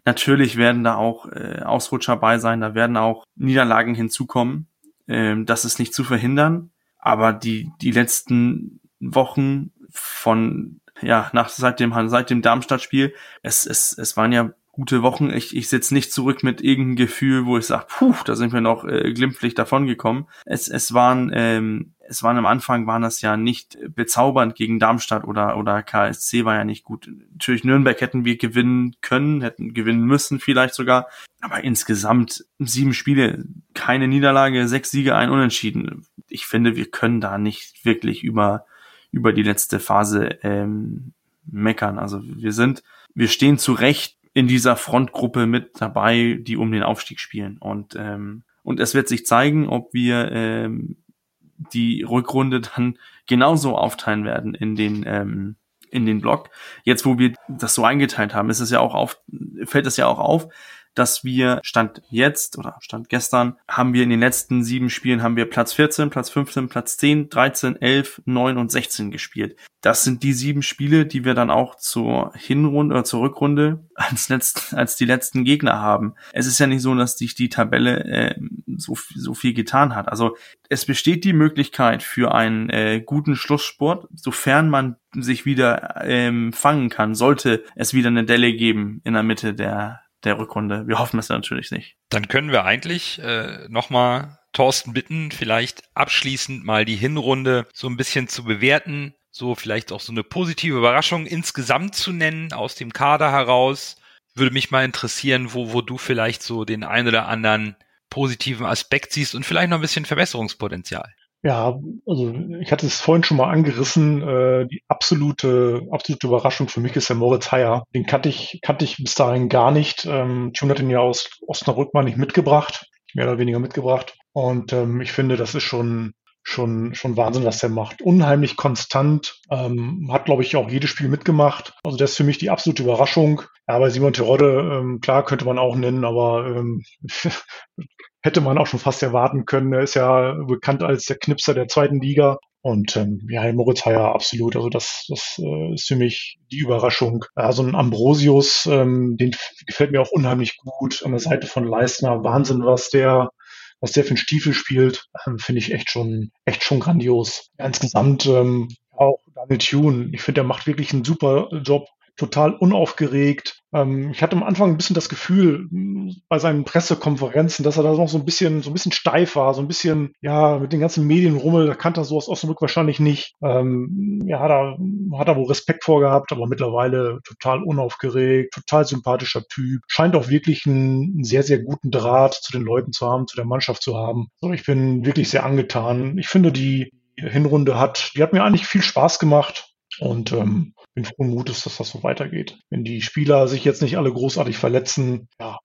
C: Natürlich werden da auch äh, Ausrutscher bei sein, da werden auch Niederlagen hinzukommen. Ähm, das ist nicht zu verhindern. Aber die, die letzten Wochen von, ja, nach, seit dem, seit dem Darmstadt-Spiel, es, es, es waren ja gute Wochen. Ich, ich sitze nicht zurück mit irgendeinem Gefühl, wo ich sage, puh, da sind wir noch äh, glimpflich davongekommen. Es, es waren, ähm, es waren am Anfang waren das ja nicht bezaubernd gegen Darmstadt oder oder KSC war ja nicht gut. Natürlich Nürnberg hätten wir gewinnen können, hätten gewinnen müssen vielleicht sogar. Aber insgesamt sieben Spiele, keine Niederlage, sechs Siege, ein Unentschieden. Ich finde, wir können da nicht wirklich über über die letzte Phase ähm, meckern. Also wir sind, wir stehen zu Recht in dieser Frontgruppe mit dabei, die um den Aufstieg spielen. Und, ähm, und es wird sich zeigen, ob wir ähm, die Rückrunde dann genauso aufteilen werden in den, ähm, in den Block. Jetzt, wo wir das so eingeteilt haben, ist es ja auch auf, fällt es ja auch auf, dass wir Stand jetzt oder Stand gestern haben wir in den letzten sieben Spielen haben wir Platz 14, Platz 15, Platz 10, 13, 11, 9 und 16 gespielt. Das sind die sieben Spiele, die wir dann auch zur Hinrunde oder zur Rückrunde als, letzt, als die letzten Gegner haben. Es ist ja nicht so, dass sich die Tabelle äh, so, so viel getan hat. Also es besteht die Möglichkeit für einen äh, guten Schlusssport, sofern man sich wieder ähm, fangen kann, sollte es wieder eine Delle geben in der Mitte der der Rückrunde. Wir hoffen es natürlich nicht.
B: Dann können wir eigentlich äh, nochmal Thorsten bitten, vielleicht abschließend mal die Hinrunde so ein bisschen zu bewerten, so vielleicht auch so eine positive Überraschung insgesamt zu nennen aus dem Kader heraus. Würde mich mal interessieren, wo, wo du vielleicht so den ein oder anderen positiven Aspekt siehst und vielleicht noch ein bisschen Verbesserungspotenzial.
G: Ja, also ich hatte es vorhin schon mal angerissen. Äh, die absolute, absolute Überraschung für mich ist der Moritz Heyer. Den kannte ich, kannte ich bis dahin gar nicht. Ähm, Tune hat ihn ja aus Osnabrück mal nicht mitgebracht, mehr oder weniger mitgebracht. Und ähm, ich finde, das ist schon schon schon Wahnsinn, was der macht. Unheimlich konstant, ähm, hat glaube ich auch jedes Spiel mitgemacht. Also das ist für mich die absolute Überraschung. Ja, bei Simon Terodde, ähm, klar könnte man auch nennen, aber ähm, hätte man auch schon fast erwarten können. Er ist ja bekannt als der Knipser der zweiten Liga. Und ähm, ja, Moritz Heyer absolut. Also das, das äh, ist für mich die Überraschung. Ja, so ein Ambrosius, ähm, den gefällt mir auch unheimlich gut. An der Seite von Leistner. Wahnsinn, was der, was der für ein Stiefel spielt, ähm, finde ich echt schon, echt schon grandios. Ja, insgesamt ähm, auch Daniel Thune. Ich finde, der macht wirklich einen super Job total unaufgeregt. Ähm, ich hatte am Anfang ein bisschen das Gefühl bei seinen Pressekonferenzen, dass er da noch so ein bisschen, so ein bisschen steif war, so ein bisschen, ja, mit den ganzen Medienrummel, da kannte er so aus Osnabrück wahrscheinlich nicht. Ähm, ja, da hat er wohl Respekt vorgehabt, aber mittlerweile total unaufgeregt, total sympathischer Typ. Scheint auch wirklich einen, sehr, sehr guten Draht zu den Leuten zu haben, zu der Mannschaft zu haben. So, ich bin wirklich sehr angetan. Ich finde, die Hinrunde hat, die hat mir eigentlich viel Spaß gemacht. Und ähm, bin frohen Mutes, dass das so weitergeht. Wenn die Spieler sich jetzt nicht alle großartig verletzen, ja.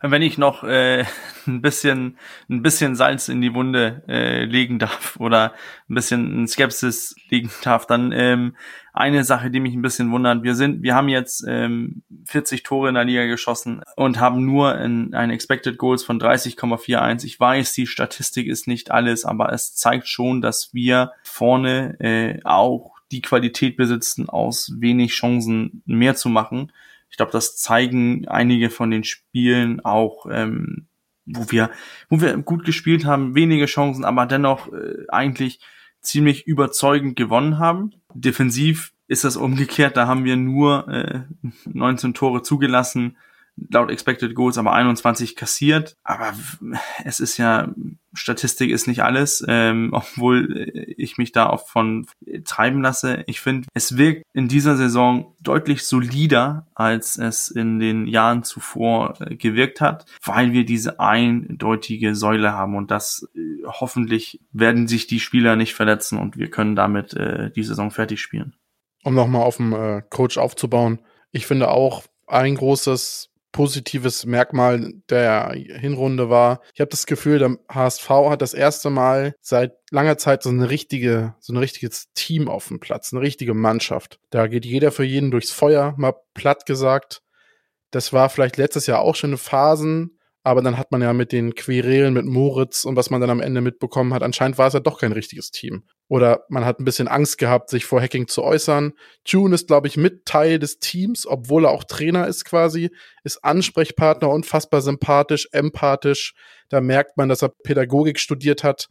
C: wenn ich noch äh, ein bisschen ein bisschen Salz in die Wunde äh, legen darf oder ein bisschen Skepsis legen darf, dann ähm, eine Sache, die mich ein bisschen wundert. Wir sind, wir haben jetzt ähm, 40 Tore in der Liga geschossen und haben nur ein, ein Expected Goals von 30,41. Ich weiß, die Statistik ist nicht alles, aber es zeigt schon, dass wir vorne äh, auch die Qualität besitzen, aus wenig Chancen mehr zu machen. Ich glaube, das zeigen einige von den Spielen auch, ähm, wo wir, wo wir gut gespielt haben, wenige Chancen, aber dennoch äh, eigentlich ziemlich überzeugend gewonnen haben. Defensiv ist das umgekehrt, da haben wir nur äh, 19 Tore zugelassen, laut Expected Goals aber 21 kassiert. Aber es ist ja, Statistik ist nicht alles, ähm, obwohl ich mich da auch von treiben lasse. Ich finde, es wirkt in dieser Saison deutlich solider, als es in den Jahren zuvor äh, gewirkt hat, weil wir diese eindeutige Säule haben und das äh, hoffentlich werden sich die Spieler nicht verletzen und wir können damit äh, die Saison fertig spielen.
A: Um nochmal auf dem äh, Coach aufzubauen, ich finde auch ein großes positives Merkmal der Hinrunde war. Ich habe das Gefühl, der HSV hat das erste Mal seit langer Zeit so eine richtige, so ein richtiges Team auf dem Platz, eine richtige Mannschaft. Da geht jeder für jeden durchs Feuer, mal platt gesagt. Das war vielleicht letztes Jahr auch schon eine Phasen, aber dann hat man ja mit den Querelen mit Moritz und was man dann am Ende mitbekommen hat, anscheinend war es ja doch kein richtiges Team. Oder man hat ein bisschen Angst gehabt, sich vor Hacking zu äußern. June ist, glaube ich, mit Teil des Teams, obwohl er auch Trainer ist quasi, ist Ansprechpartner, unfassbar sympathisch, empathisch. Da merkt man, dass er Pädagogik studiert hat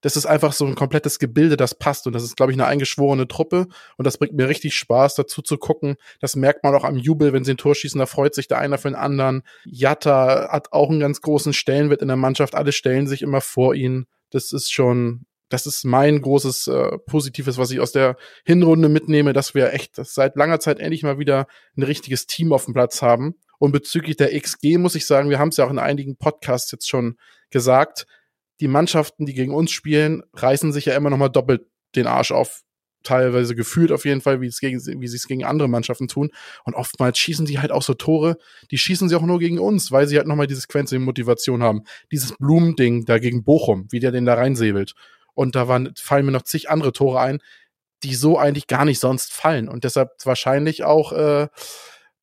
A: das ist einfach so ein komplettes Gebilde, das passt. Und das ist, glaube ich, eine eingeschworene Truppe. Und das bringt mir richtig Spaß, dazu zu gucken. Das merkt man auch am Jubel, wenn sie ein Tor schießen. Da freut sich der einer für den anderen. Jatta hat auch einen ganz großen Stellenwert in der Mannschaft. Alle stellen sich immer vor ihn. Das ist schon, das ist mein großes äh, Positives, was ich aus der Hinrunde mitnehme, dass wir echt seit langer Zeit endlich mal wieder ein richtiges Team auf dem Platz haben. Und bezüglich der XG muss ich sagen, wir haben es ja auch in einigen Podcasts jetzt schon gesagt, die Mannschaften, die gegen uns spielen, reißen sich ja immer noch mal doppelt den Arsch auf. Teilweise gefühlt auf jeden Fall, wie, es gegen, wie sie es gegen andere Mannschaften tun. Und oftmals schießen die halt auch so Tore, die schießen sie auch nur gegen uns, weil sie halt nochmal diese Quenze Motivation haben. Dieses Blumending da gegen Bochum, wie der den da reinsäbelt. Und da waren, fallen mir noch zig andere Tore ein, die so eigentlich gar nicht sonst fallen. Und deshalb wahrscheinlich auch äh,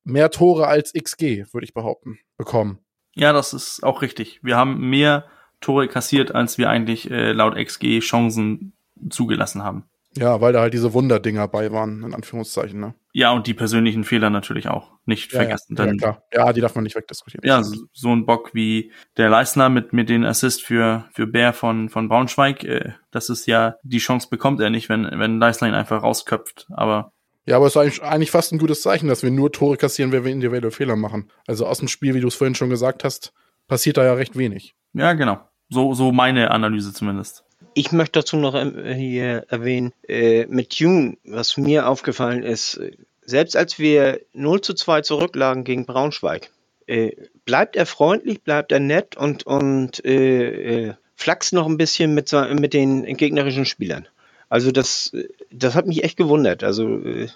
A: mehr Tore als XG, würde ich behaupten, bekommen.
C: Ja, das ist auch richtig. Wir haben mehr Tore kassiert, als wir eigentlich äh, laut XG Chancen zugelassen haben.
A: Ja, weil da halt diese Wunderdinger bei waren, in Anführungszeichen, ne?
C: Ja, und die persönlichen Fehler natürlich auch nicht
A: ja,
C: vergessen.
A: Ja, ja, klar. Ja, die darf man nicht wegdiskutieren.
C: Ja, so, so ein Bock wie der Leistner mit, mit den Assist für, für Bär von, von Braunschweig, äh, das ist ja, die Chance bekommt er nicht, wenn, wenn Leistner ihn einfach rausköpft, aber
A: ja, aber es ist eigentlich, eigentlich fast ein gutes Zeichen, dass wir nur Tore kassieren, wenn wir individuelle Fehler machen. Also aus dem Spiel, wie du es vorhin schon gesagt hast, passiert da ja recht wenig.
C: Ja, genau. So, so meine Analyse zumindest.
D: Ich möchte dazu noch äh, hier erwähnen, äh, mit June, was mir aufgefallen ist, selbst als wir 0 zu 2 zurücklagen gegen Braunschweig, äh, bleibt er freundlich, bleibt er nett und, und äh, äh, flaxt noch ein bisschen mit, mit den gegnerischen Spielern. Also das, das hat mich echt gewundert. Also äh,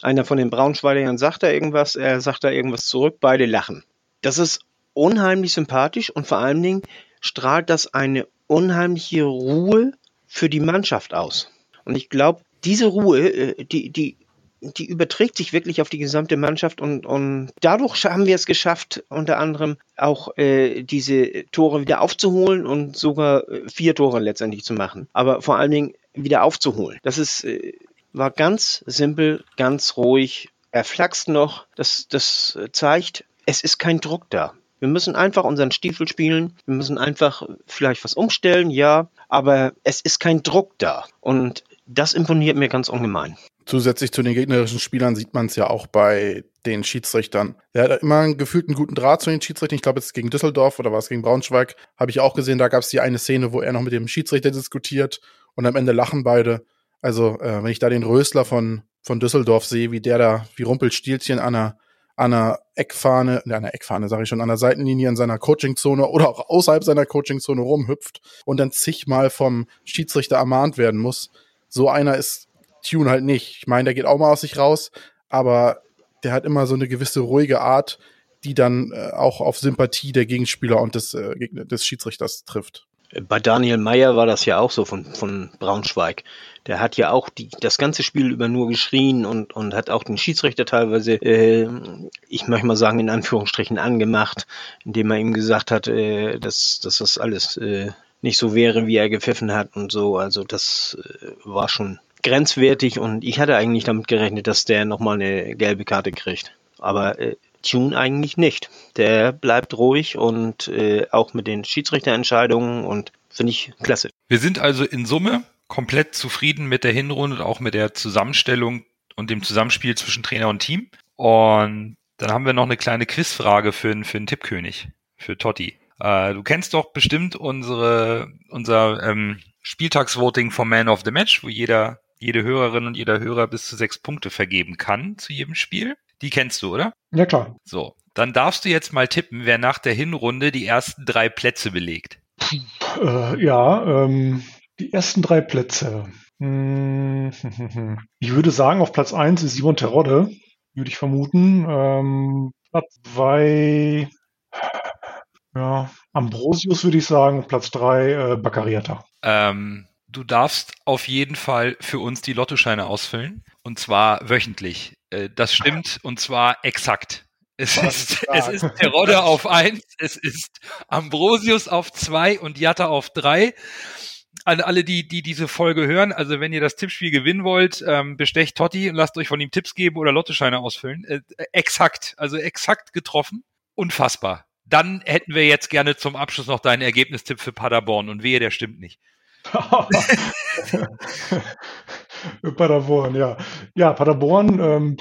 D: einer von den Braunschweigern sagt da irgendwas, er sagt da irgendwas zurück, beide lachen. Das ist unheimlich sympathisch und vor allen Dingen strahlt das eine unheimliche Ruhe für die Mannschaft aus. Und ich glaube, diese Ruhe, äh, die, die, die überträgt sich wirklich auf die gesamte Mannschaft und, und dadurch haben wir es geschafft, unter anderem auch äh, diese Tore wieder aufzuholen und sogar äh, vier Tore letztendlich zu machen. Aber vor allen Dingen wieder aufzuholen. Das ist, äh, war ganz simpel, ganz ruhig. Er flaxt noch. Das, das zeigt, es ist kein Druck da. Wir müssen einfach unseren Stiefel spielen. Wir müssen einfach vielleicht was umstellen, ja. Aber es ist kein Druck da. Und das imponiert mir ganz ungemein.
A: Zusätzlich zu den gegnerischen Spielern sieht man es ja auch bei den Schiedsrichtern. Er hat immer einen gefühlten guten Draht zu den Schiedsrichtern. Ich glaube, jetzt gegen Düsseldorf oder war es gegen Braunschweig, habe ich auch gesehen, da gab es die eine Szene, wo er noch mit dem Schiedsrichter diskutiert und am Ende lachen beide. Also, äh, wenn ich da den Rösler von, von Düsseldorf sehe, wie der da wie Rumpelstilzchen an einer an einer Eckfahne, ne, an einer Eckfahne sage ich schon, an der Seitenlinie in seiner Coachingzone oder auch außerhalb seiner Coachingzone rumhüpft und dann zigmal vom Schiedsrichter ermahnt werden muss. So einer ist Tune halt nicht. Ich meine, der geht auch mal aus sich raus, aber der hat immer so eine gewisse ruhige Art, die dann äh, auch auf Sympathie der Gegenspieler und des, äh, des Schiedsrichters trifft.
D: Bei Daniel Meyer war das ja auch so von, von Braunschweig. Der hat ja auch die, das ganze Spiel über nur geschrien und, und hat auch den Schiedsrichter teilweise, äh, ich möchte mal sagen, in Anführungsstrichen angemacht, indem er ihm gesagt hat, äh, dass, dass das alles äh, nicht so wäre, wie er gepfiffen hat und so. Also das äh, war schon grenzwertig und ich hatte eigentlich damit gerechnet, dass der nochmal eine gelbe Karte kriegt. Aber äh, Tune eigentlich nicht. Der bleibt ruhig und äh, auch mit den Schiedsrichterentscheidungen und finde ich klasse.
B: Wir sind also in Summe komplett zufrieden mit der Hinrunde und auch mit der Zusammenstellung und dem Zusammenspiel zwischen Trainer und Team. Und dann haben wir noch eine kleine Quizfrage für, für den Tippkönig, für Totti. Äh, du kennst doch bestimmt unsere, unser ähm, Spieltagsvoting vom Man of the Match, wo jeder, jede Hörerin und jeder Hörer bis zu sechs Punkte vergeben kann zu jedem Spiel. Die kennst du, oder?
G: Ja, klar.
B: So, dann darfst du jetzt mal tippen, wer nach der Hinrunde die ersten drei Plätze belegt.
G: Äh, ja, ähm, die ersten drei Plätze. Hm, ich würde sagen, auf Platz 1 ist Simon Terodde, würde ich vermuten. Ähm, Platz 2, ja, Ambrosius würde ich sagen. Platz 3, äh, Baccariata.
B: Ähm, du darfst auf jeden Fall für uns die Lottoscheine ausfüllen. Und zwar wöchentlich. Äh, das stimmt und zwar exakt. Es ist, es ist Terodde auf eins, es ist Ambrosius auf zwei und Jatta auf drei. An alle, die, die diese Folge hören, also wenn ihr das Tippspiel gewinnen wollt, ähm, bestecht Totti und lasst euch von ihm Tipps geben oder Lottoscheine ausfüllen. Äh, exakt, also exakt getroffen. Unfassbar. Dann hätten wir jetzt gerne zum Abschluss noch deinen Ergebnistipp für Paderborn und wehe, der stimmt nicht.
G: Paderborn, ja. Ja, Paderborn, ähm,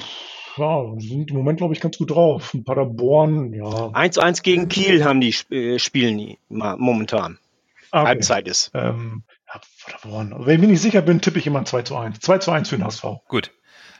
G: ja, sind im Moment, glaube ich, ganz gut drauf. Paderborn, ja.
D: 1-1 gegen Kiel haben die äh, spielen momentan. Ah, okay. Halbzeit ist.
G: Ähm, ja, Paderborn. Wenn ich mir nicht sicher bin, tippe ich immer 2 zu 1. 2 zu 1 für den HSV.
B: Gut.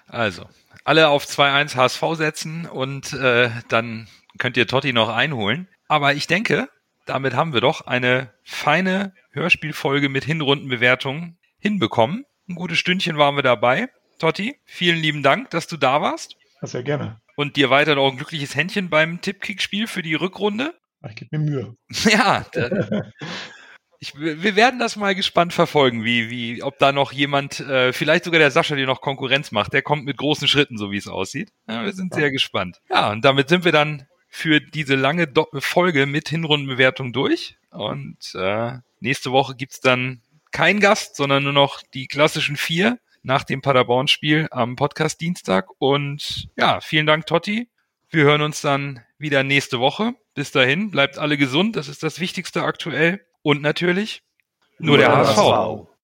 B: Also, alle auf 2-1 HSV setzen und äh, dann könnt ihr Totti noch einholen. Aber ich denke, damit haben wir doch eine feine Hörspielfolge mit Hinrundenbewertung hinbekommen. Ein gutes Stündchen waren wir dabei. Totti, vielen lieben Dank, dass du da warst.
G: Sehr gerne.
B: Und dir weiter noch ein glückliches Händchen beim Tippkick-Spiel für die Rückrunde.
G: Ich gebe mir Mühe.
B: Ja, ich, wir werden das mal gespannt verfolgen, wie, wie, ob da noch jemand, äh, vielleicht sogar der Sascha, dir noch Konkurrenz macht. Der kommt mit großen Schritten, so wie es aussieht. Ja, wir sind ja. sehr gespannt. Ja, und damit sind wir dann für diese lange Do Folge mit Hinrundenbewertung durch. Und äh, nächste Woche gibt's dann kein Gast, sondern nur noch die klassischen vier nach dem Paderborn-Spiel am Podcast Dienstag. Und ja, vielen Dank, Totti. Wir hören uns dann wieder nächste Woche. Bis dahin, bleibt alle gesund, das ist das Wichtigste aktuell. Und natürlich nur, nur der, der HSV. HSV.